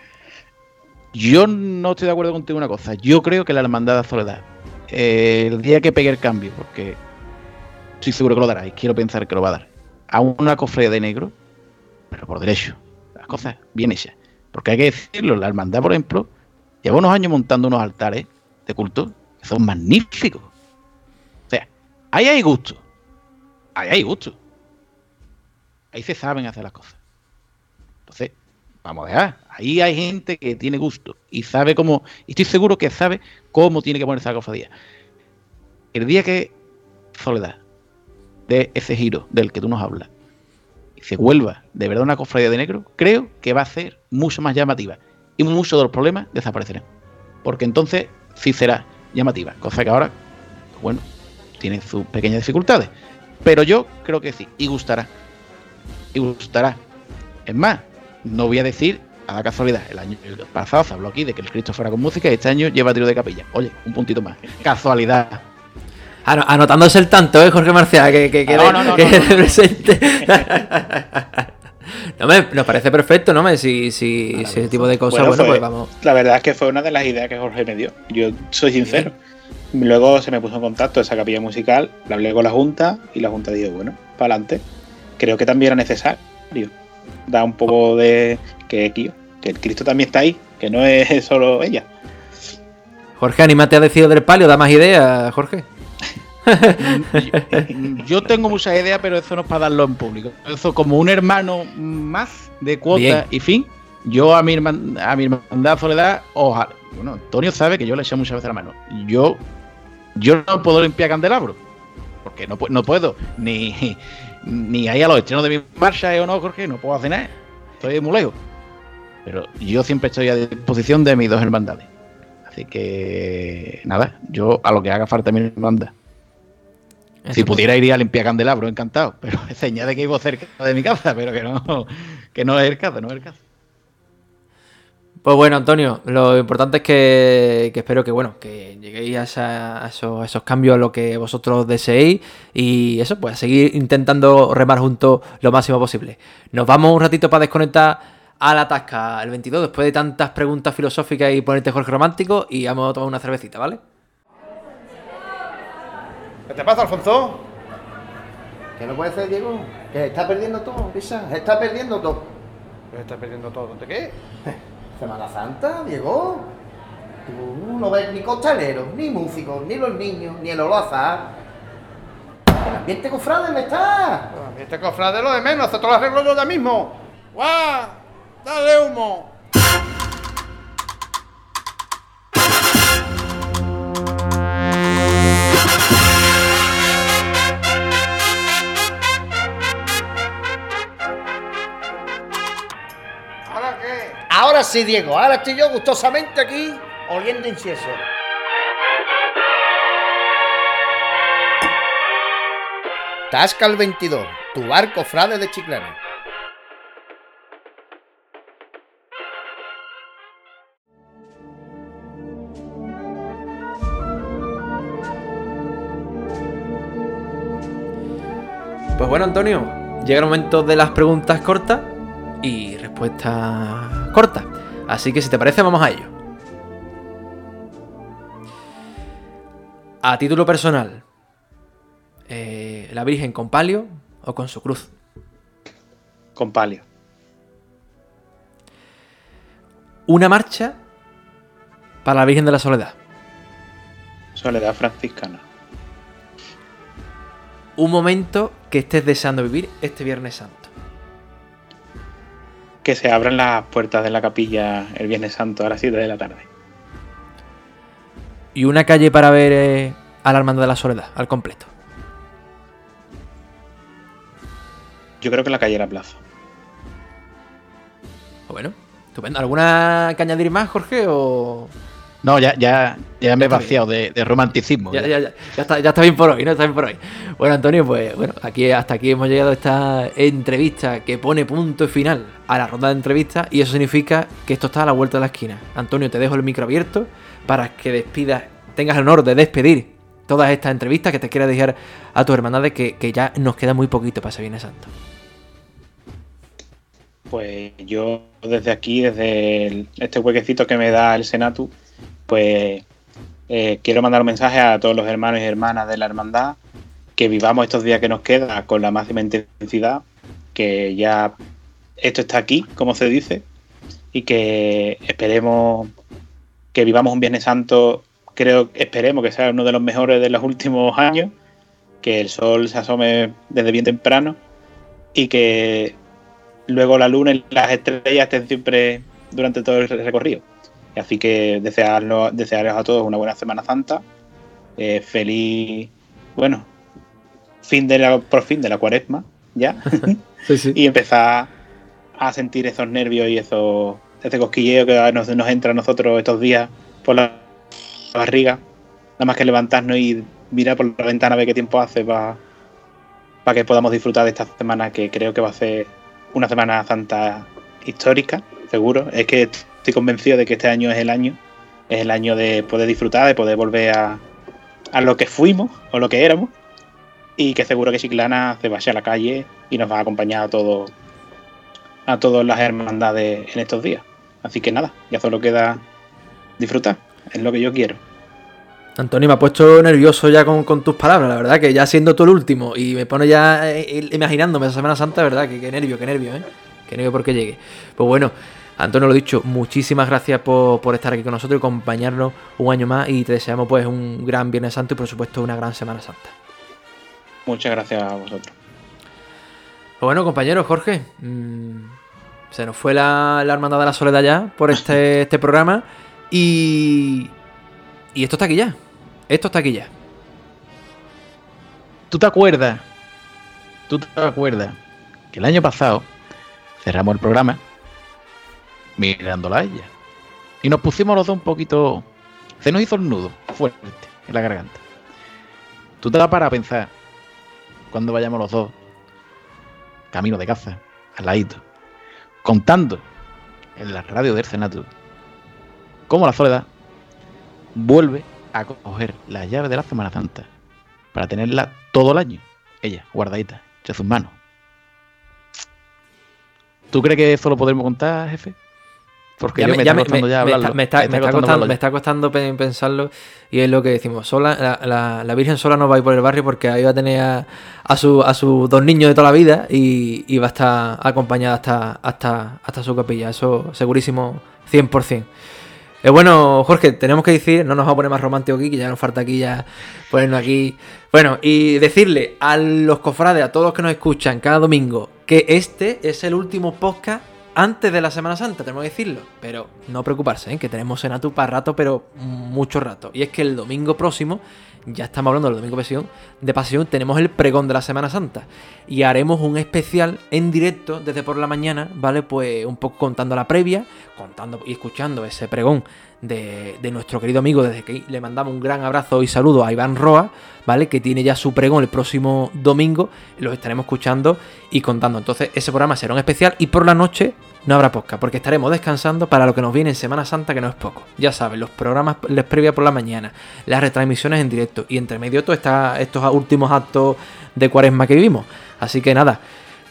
Yo no estoy de acuerdo contigo en una cosa. Yo creo que la hermandad de la soledad, eh, el día que pegue el cambio, porque estoy seguro que lo dará y quiero pensar que lo va a dar, a una cofradía de negro, pero por derecho, las cosas bien hechas. Porque hay que decirlo, la hermandad, por ejemplo, lleva unos años montando unos altares de culto que son magníficos. O sea, ahí hay gusto. Ahí hay gusto. Ahí se saben hacer las cosas. Entonces, vamos a dejar. Ahí hay gente que tiene gusto y sabe cómo. Y estoy seguro que sabe cómo tiene que ponerse la cofradía. El día que Soledad de ese giro del que tú nos hablas y se vuelva de verdad una cofradía de negro, creo que va a ser mucho más llamativa y muchos de los problemas desaparecerán. Porque entonces sí será llamativa, cosa que ahora, bueno, tiene sus pequeñas dificultades. Pero yo creo que sí, y gustará. Y gustará. Es más, no voy a decir a la casualidad, el año el pasado se habló aquí de que el Cristo fuera con música y este año lleva tiro de capilla. Oye, un puntito más. Casualidad. Ano- anotándose el tanto, ¿eh, Jorge Marcial? Que, que, que, No, no, no, presente. no, me, nos parece perfecto, ¿no? Me, si, si, si ese tipo de cosas, bueno, fue- pues vamos. La verdad es que fue una de las ideas que Jorge me dio. Yo soy sincero. Luego se me puso en contacto esa capilla musical, la hablé con la Junta y la Junta dijo, bueno, para adelante. Creo que también era necesario. Da un poco de que, tío, que el Cristo también está ahí, que no es solo ella. Jorge, anímate a decir del palio, da más ideas, Jorge. Yo tengo muchas ideas, pero eso no es para darlo en público. Eso como un hermano más de cuota Bien. y fin. Yo a mi, herman- a mi hermandad Soledad, ojalá. Bueno, Antonio sabe que yo le eché muchas veces la mano. Yo, yo no puedo limpiar candelabro. Porque no, no puedo. Ni, ni ahí a los estrenos de mi marcha, ¿eh o no, Jorge? No puedo hacer nada. Estoy muy lejos. Pero yo siempre estoy a disposición de mis dos hermandades. Así que, nada, yo a lo que haga falta mi hermandad. Si pudiera iría a limpiar candelabro, encantado. Pero señal de que vivo cerca de mi casa, pero que no, que no es el caso, no es el caso. Pues bueno, Antonio, lo importante es que, que espero que bueno, que lleguéis a, esa- a esos, a esos cambios a lo que vosotros deseéis y eso, pues a seguir intentando remar juntos lo máximo posible. Nos vamos un ratito para desconectar a la tasca el 22 después de tantas preguntas filosóficas y ponerte Jorge Romántico y vamos a tomar una cervecita, ¿vale? ¿Qué te pasa, Alfonso? ¿Qué no puede ser, Diego? Que está perdiendo todo, Pisa. Se está perdiendo todo. ¿Qué estás perdiendo todo? ¿De qué? Semana Santa, Diego. Tú no ves ni costaleros, ni músicos, ni los niños, ni el azahar. El ambiente cofrade no está. Este cofrade es lo de menos, esto lo arreglo yo ya mismo. ¡Guau! ¡Dale humo! Ahora sí, Diego. Ahora estoy yo gustosamente aquí oliendo incienso. Tasca el 22, tu bar cofrade de Chiclana. Pues bueno, Antonio, llega el momento de las preguntas cortas y respuestas cortas. Así que si te parece, vamos a ello. A título personal, eh, ¿la Virgen con palio o con su cruz? Con palio. Una marcha para la Virgen de la Soledad. Soledad franciscana. Un momento que estés deseando vivir este Viernes Santo. Que se abran las puertas de la capilla el Viernes Santo a las 7 de la tarde. Y una calle para ver eh, a la Hermandad de la Soledad, al completo. Yo creo que la calle La Plaza. Bueno, estupendo. ¿Alguna que añadir más, Jorge? O... No, ya, ya, ya me he vaciado de, de, romanticismo. Ya, ya, ya, ya, está, ya está bien por hoy, ¿no? Está bien por hoy. Bueno, Antonio, pues bueno, aquí hasta aquí hemos llegado a esta entrevista que pone punto final a la ronda de entrevistas y eso significa que esto está a la vuelta de la esquina. Antonio, te dejo el micro abierto para que despidas, tengas el honor de despedir todas estas entrevistas que te quieras dejar a tu hermandad que, que ya nos queda muy poquito para ese Viernes Santo. Pues yo desde aquí, desde el, este huequecito que me da el Senatu, pues eh, quiero mandar un mensaje a todos los hermanos y hermanas de la hermandad que vivamos estos días que nos queda con la máxima intensidad, que ya esto está aquí, como se dice, y que esperemos que vivamos un Viernes Santo, creo, esperemos que sea uno de los mejores de los últimos años, que el sol se asome desde bien temprano y que luego la luna y las estrellas estén siempre durante todo el recorrido. Así que desearlo, desearles a todos una buena Semana Santa. Eh, feliz, bueno, fin de la, por fin de la cuaresma, ya. sí, sí. y empezar a sentir esos nervios y esos, ese cosquilleo que nos, nos entra a nosotros estos días por la barriga. Nada más que levantarnos y mirar por la ventana a ver qué tiempo hace para pa que podamos disfrutar de esta semana que creo que va a ser una Semana Santa histórica, seguro. Es que estoy convencido de que este año es el año, es el año de poder disfrutar, de poder volver a, a lo que fuimos o lo que éramos, y que seguro que Chiclana se vaya a la calle y nos va a acompañar a todos a todas las hermandades en estos días. Así que nada, ya solo queda disfrutar, es lo que yo quiero. Antonio, me ha puesto nervioso ya con, con, tus palabras, la verdad, que ya siendo tú el último y me pone ya eh, imaginándome esa Semana Santa, verdad, que, que nervio, que nervio, ¿eh? Que nervio porque llegue. Pues bueno, Antonio, lo dicho, muchísimas gracias por, por, estar aquí con nosotros y acompañarnos un año más y te deseamos pues un gran Viernes Santo y por supuesto una gran Semana Santa. Muchas gracias a vosotros. Pues bueno, compañero Jorge, mmm, se nos fue la, la, Hermandad de la Soledad ya por este, este programa y, y esto está aquí ya. Esto está aquí ya. ¿Tú te acuerdas? ¿Tú te acuerdas que el año pasado cerramos el programa mirándola a ella? Y nos pusimos los dos un poquito... Se nos hizo el nudo fuerte en la garganta. ¿Tú te das para pensar cuando vayamos los dos camino de casa, al ladito, contando en la radio del Senato cómo la soledad vuelve a coger las llaves de la Semana Santa para tenerla todo el año, ella, guardadita, entre sus manos. ¿Tú crees que eso lo podremos contar, jefe? Porque ya yo me, está costando me, ya me, hablarlo. está, costando, me está costando pensarlo y es lo que decimos. Sola, la, la, la, Virgen sola no va a ir por el barrio porque ahí va a tener a, a sus a su dos niños de toda la vida y, y va a estar acompañada hasta, hasta, hasta su capilla. Eso segurísimo 100%. Eh, bueno, Jorge, tenemos que decir, no nos vamos a poner más romántico aquí, que ya nos falta aquí ya ponernos aquí. Bueno, y decirle a los cofrades, a todos los que nos escuchan cada domingo, que este es el último podcast antes de la Semana Santa, tenemos que decirlo. Pero no preocuparse, ¿eh? que tenemos Senatu para rato, pero mucho rato. Y es que el domingo próximo, ya estamos hablando del domingo de pasión, de pasión, tenemos el pregón de la Semana Santa. Y haremos un especial en directo desde por la mañana, ¿vale? Pues un poco contando la previa, contando y escuchando ese pregón de, de, nuestro querido amigo, desde que le mandamos un gran abrazo y saludo a Iván Roa, ¿vale? Que tiene ya su pregón el próximo domingo, los estaremos escuchando y contando. Entonces, ese programa será un especial y por la noche no habrá podcast, porque estaremos descansando para lo que nos viene en Semana Santa, que no es poco. Ya saben, los programas les previa por la mañana, las retransmisiones en directo y entre medio todo está estos últimos actos de cuaresma que vivimos. Así que nada,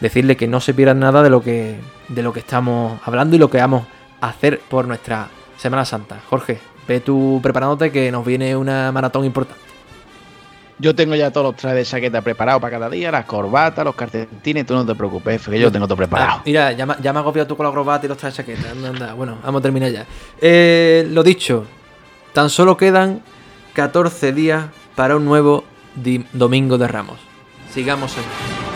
decirle que no se pierdan nada de lo que, de lo que estamos hablando y lo que vamos a hacer por nuestra Semana Santa. Jorge, ve tú preparándote que nos viene una maratón importante. Yo tengo ya todos los trajes de chaqueta preparados para cada día, las corbatas, los calcetines, tú no te preocupes, que yo tengo todo preparado. Ah, mira, ya, ya me has agobiado tú con la corbata y los trajes de chaqueta. Anda, anda. Bueno, vamos a terminar ya. Eh, lo dicho, tan solo quedan 14 días para un nuevo Domingo de Ramos. Sigamos en...